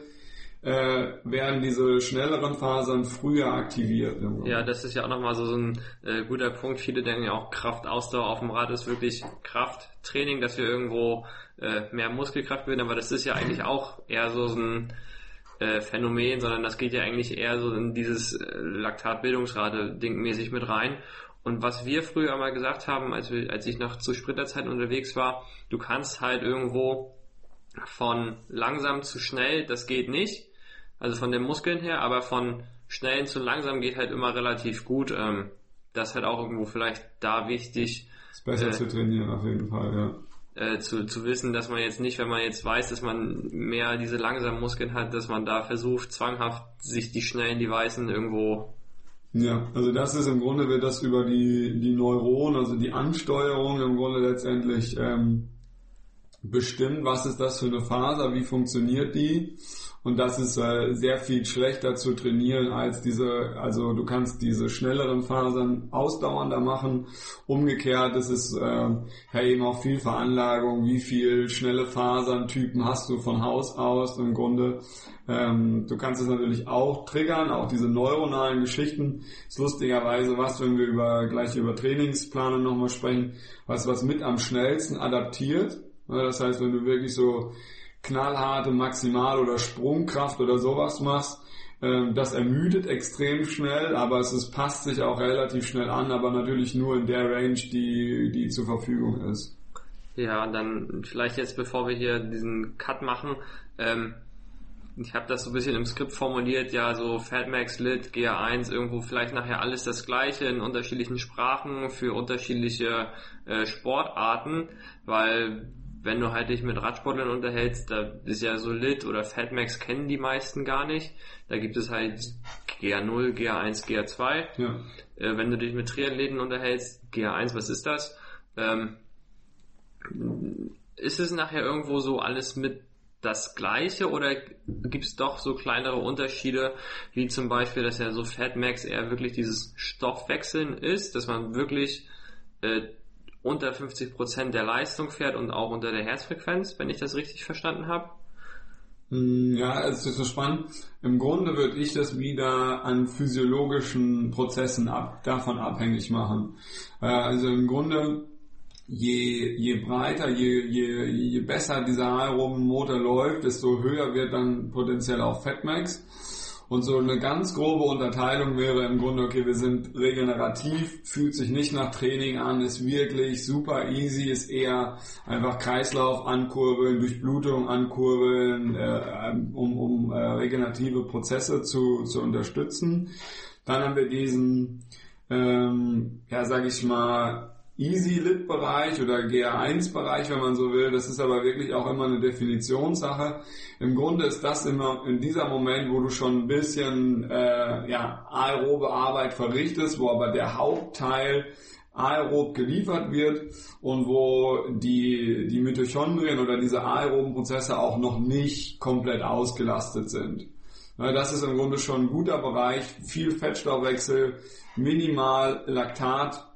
äh, werden diese schnelleren Fasern früher aktiviert. Ja, das ist ja auch nochmal so, ein äh, guter Punkt. Viele denken ja auch, Kraftausdauer auf dem Rad ist wirklich Krafttraining, dass wir irgendwo äh, mehr Muskelkraft bilden, aber das ist ja eigentlich auch eher so ein äh, Phänomen, sondern das geht ja eigentlich eher so in dieses äh, Laktatbildungsrate-Ding mäßig mit rein. Und was wir früher mal gesagt haben, als, wir, als ich noch zu Sprinterzeiten unterwegs war, du kannst halt irgendwo von langsam zu schnell, das geht nicht. Also von den Muskeln her, aber von schnell zu langsam geht halt immer relativ gut. Ähm, das ist halt auch irgendwo vielleicht da wichtig. Ist besser äh, zu trainieren auf jeden Fall, ja. Äh, zu, zu wissen, dass man jetzt nicht, wenn man jetzt weiß, dass man mehr diese langsamen Muskeln hat, dass man da versucht, zwanghaft sich die schnellen, die weißen irgendwo ja, also das ist im Grunde wird das über die, die Neuronen, also die Ansteuerung im Grunde letztendlich ähm, bestimmt, was ist das für eine Faser, wie funktioniert die und das ist äh, sehr viel schlechter zu trainieren als diese, also du kannst diese schnelleren Fasern ausdauernder machen. Umgekehrt ist es äh, ja eben auch viel Veranlagung, wie viel schnelle Faserntypen hast du von Haus aus im Grunde. Ähm, du kannst es natürlich auch triggern, auch diese neuronalen Geschichten. Ist lustigerweise was, wenn wir über gleich über Trainingsplanung nochmal sprechen, was was mit am schnellsten adaptiert. Das heißt, wenn du wirklich so knallharte Maximal- oder Sprungkraft oder sowas machst, ähm, das ermüdet extrem schnell, aber es ist, passt sich auch relativ schnell an, aber natürlich nur in der Range, die, die zur Verfügung ist. Ja, dann vielleicht jetzt, bevor wir hier diesen Cut machen, ähm, ich habe das so ein bisschen im Skript formuliert, ja, so Fatmax, Lit, GA1, irgendwo vielleicht nachher alles das gleiche in unterschiedlichen Sprachen für unterschiedliche äh, Sportarten, weil wenn du halt dich mit Radsportlern unterhältst, da ist ja so Lit oder Fatmax kennen die meisten gar nicht. Da gibt es halt GA0, GA1, GA2. Ja. Äh, wenn du dich mit Triathleten unterhältst, GA1, was ist das? Ähm, ist es nachher irgendwo so alles mit das gleiche oder gibt es doch so kleinere Unterschiede, wie zum Beispiel, dass ja so Fatmax eher wirklich dieses Stoffwechseln ist, dass man wirklich äh, unter 50% der Leistung fährt und auch unter der Herzfrequenz, wenn ich das richtig verstanden habe. Hm, ja, es ist so spannend. Im Grunde würde ich das wieder an physiologischen Prozessen ab, davon abhängig machen. Äh, also im Grunde, je, je breiter, je, je, je besser dieser aeroben Motor läuft, desto höher wird dann potenziell auch Fatmax. Und so eine ganz grobe Unterteilung wäre im Grunde, okay, wir sind regenerativ, fühlt sich nicht nach Training an, ist wirklich super easy, ist eher einfach Kreislauf ankurbeln, Durchblutung ankurbeln, äh, um, um äh, regenerative Prozesse zu, zu unterstützen. Dann haben wir diesen, ähm, ja, sag ich mal, Easy-Lit-Bereich oder GR1-Bereich, wenn man so will. Das ist aber wirklich auch immer eine Definitionssache. Im Grunde ist das immer in dieser Moment, wo du schon ein bisschen äh, ja, aerobe Arbeit verrichtest, wo aber der Hauptteil aerob geliefert wird und wo die, die Mitochondrien oder diese aeroben Prozesse auch noch nicht komplett ausgelastet sind. Das ist im Grunde schon ein guter Bereich, viel Fettstoffwechsel, minimal Laktat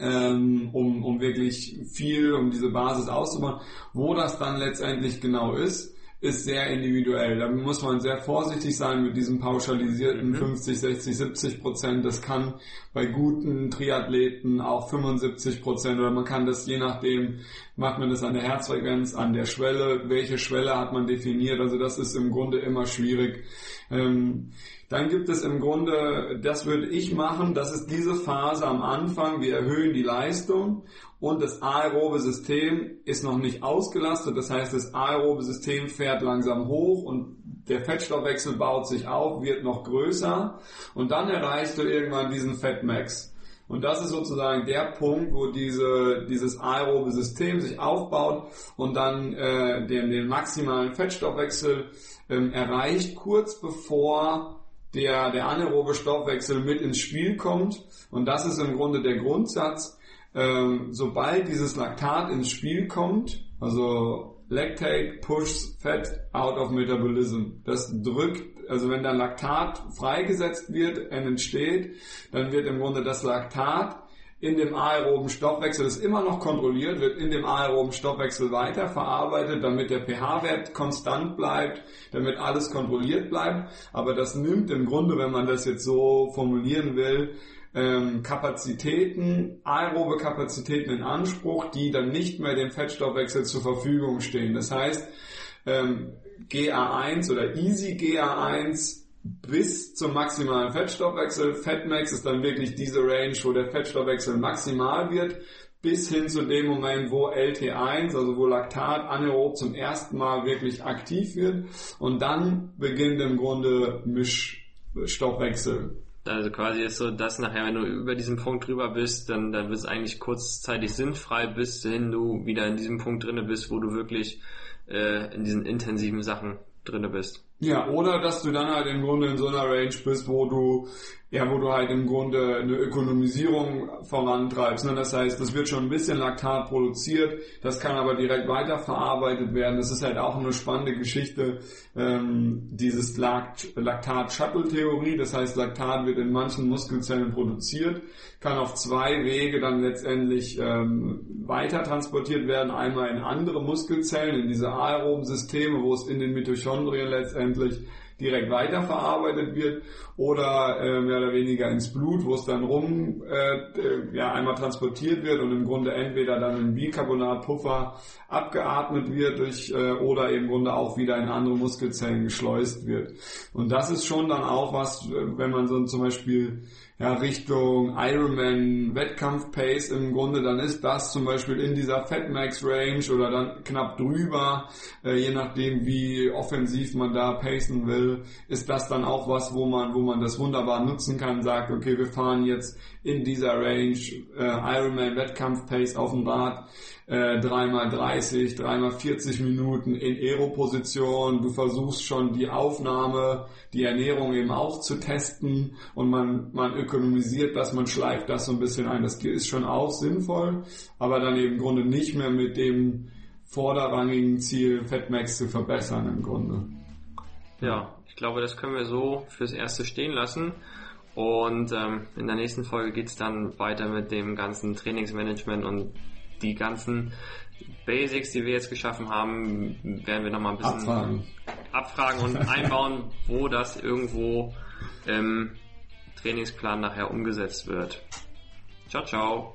ähm, um, um wirklich viel, um diese Basis auszubauen. Wo das dann letztendlich genau ist, ist sehr individuell. Da muss man sehr vorsichtig sein mit diesem pauschalisierten mhm. 50, 60, 70 Prozent. Das kann bei guten Triathleten auch 75 Prozent oder man kann das je nachdem, macht man das an der Herzfrequenz, an der Schwelle, welche Schwelle hat man definiert. Also das ist im Grunde immer schwierig. Ähm, dann gibt es im Grunde, das würde ich machen, das ist diese Phase am Anfang, wir erhöhen die Leistung und das aerobe System ist noch nicht ausgelastet, das heißt das aerobe System fährt langsam hoch und der Fettstoffwechsel baut sich auf, wird noch größer und dann erreichst du irgendwann diesen Fettmax. Und das ist sozusagen der Punkt, wo diese, dieses aerobe System sich aufbaut und dann äh, den, den maximalen Fettstoffwechsel ähm, erreicht, kurz bevor der, der anaerobe Stoffwechsel mit ins Spiel kommt. Und das ist im Grunde der Grundsatz. Ähm, sobald dieses Laktat ins Spiel kommt, also Lactate pushes fat out of metabolism. Das drückt, also wenn dann Laktat freigesetzt wird, entsteht, dann wird im Grunde das Laktat in dem aeroben Stoffwechsel ist immer noch kontrolliert, wird in dem aeroben Stoffwechsel weiterverarbeitet, damit der pH-Wert konstant bleibt, damit alles kontrolliert bleibt. Aber das nimmt im Grunde, wenn man das jetzt so formulieren will, ähm, Kapazitäten, aerobe Kapazitäten in Anspruch, die dann nicht mehr dem Fettstoffwechsel zur Verfügung stehen. Das heißt, ähm, GA1 oder Easy GA1 bis zum maximalen Fettstoffwechsel. Fettmax ist dann wirklich diese Range, wo der Fettstoffwechsel maximal wird, bis hin zu dem Moment, wo LT1, also wo Laktat anaerob zum ersten Mal wirklich aktiv wird. Und dann beginnt im Grunde Mischstoffwechsel. Also quasi ist so, dass nachher, wenn du über diesen Punkt drüber bist, dann, dann wird es eigentlich kurzzeitig sinnfrei, bis hin du wieder in diesem Punkt drinne bist, wo du wirklich äh, in diesen intensiven Sachen drinne bist. Ja, oder dass du dann halt im Grunde in so einer Range bist, wo du, ja, wo du halt im Grunde eine Ökonomisierung vorantreibst. Ne? Das heißt, das wird schon ein bisschen Laktat produziert, das kann aber direkt weiterverarbeitet werden. Das ist halt auch eine spannende Geschichte, ähm, dieses Laktat-Shuttle-Theorie. Das heißt, Laktat wird in manchen Muskelzellen produziert, kann auf zwei Wege dann letztendlich ähm, weiter transportiert werden. Einmal in andere Muskelzellen, in diese aeroben Systeme, wo es in den Mitochondrien letztendlich direkt weiterverarbeitet wird oder äh, mehr oder weniger ins Blut, wo es dann rum äh, ja einmal transportiert wird und im Grunde entweder dann in Bicarbonatpuffer abgeatmet wird durch äh, oder im Grunde auch wieder in andere Muskelzellen geschleust wird. Und das ist schon dann auch was, wenn man so zum Beispiel ja, Richtung Ironman Wettkampf Pace im Grunde, dann ist das zum Beispiel in dieser Fatmax Range oder dann knapp drüber, äh, je nachdem wie offensiv man da pacen will, ist das dann auch was, wo man, wo man das wunderbar nutzen kann, sagt, okay, wir fahren jetzt in dieser Range äh, Ironman Wettkampf Pace auf dem Rad, äh, 3x30, 3x40 Minuten in Aero-Position. Du versuchst schon die Aufnahme, die Ernährung eben auch zu testen und man, man ökonomisiert das, man schleift das so ein bisschen ein. Das ist schon auch sinnvoll, aber dann eben im Grunde nicht mehr mit dem vorderrangigen Ziel Fatmax zu verbessern im Grunde. Ja, ich glaube, das können wir so fürs Erste stehen lassen. Und ähm, in der nächsten Folge geht's dann weiter mit dem ganzen Trainingsmanagement und die ganzen Basics, die wir jetzt geschaffen haben, werden wir nochmal ein bisschen Abfragen. abfragen und einbauen, wo das irgendwo im Trainingsplan nachher umgesetzt wird. Ciao, ciao.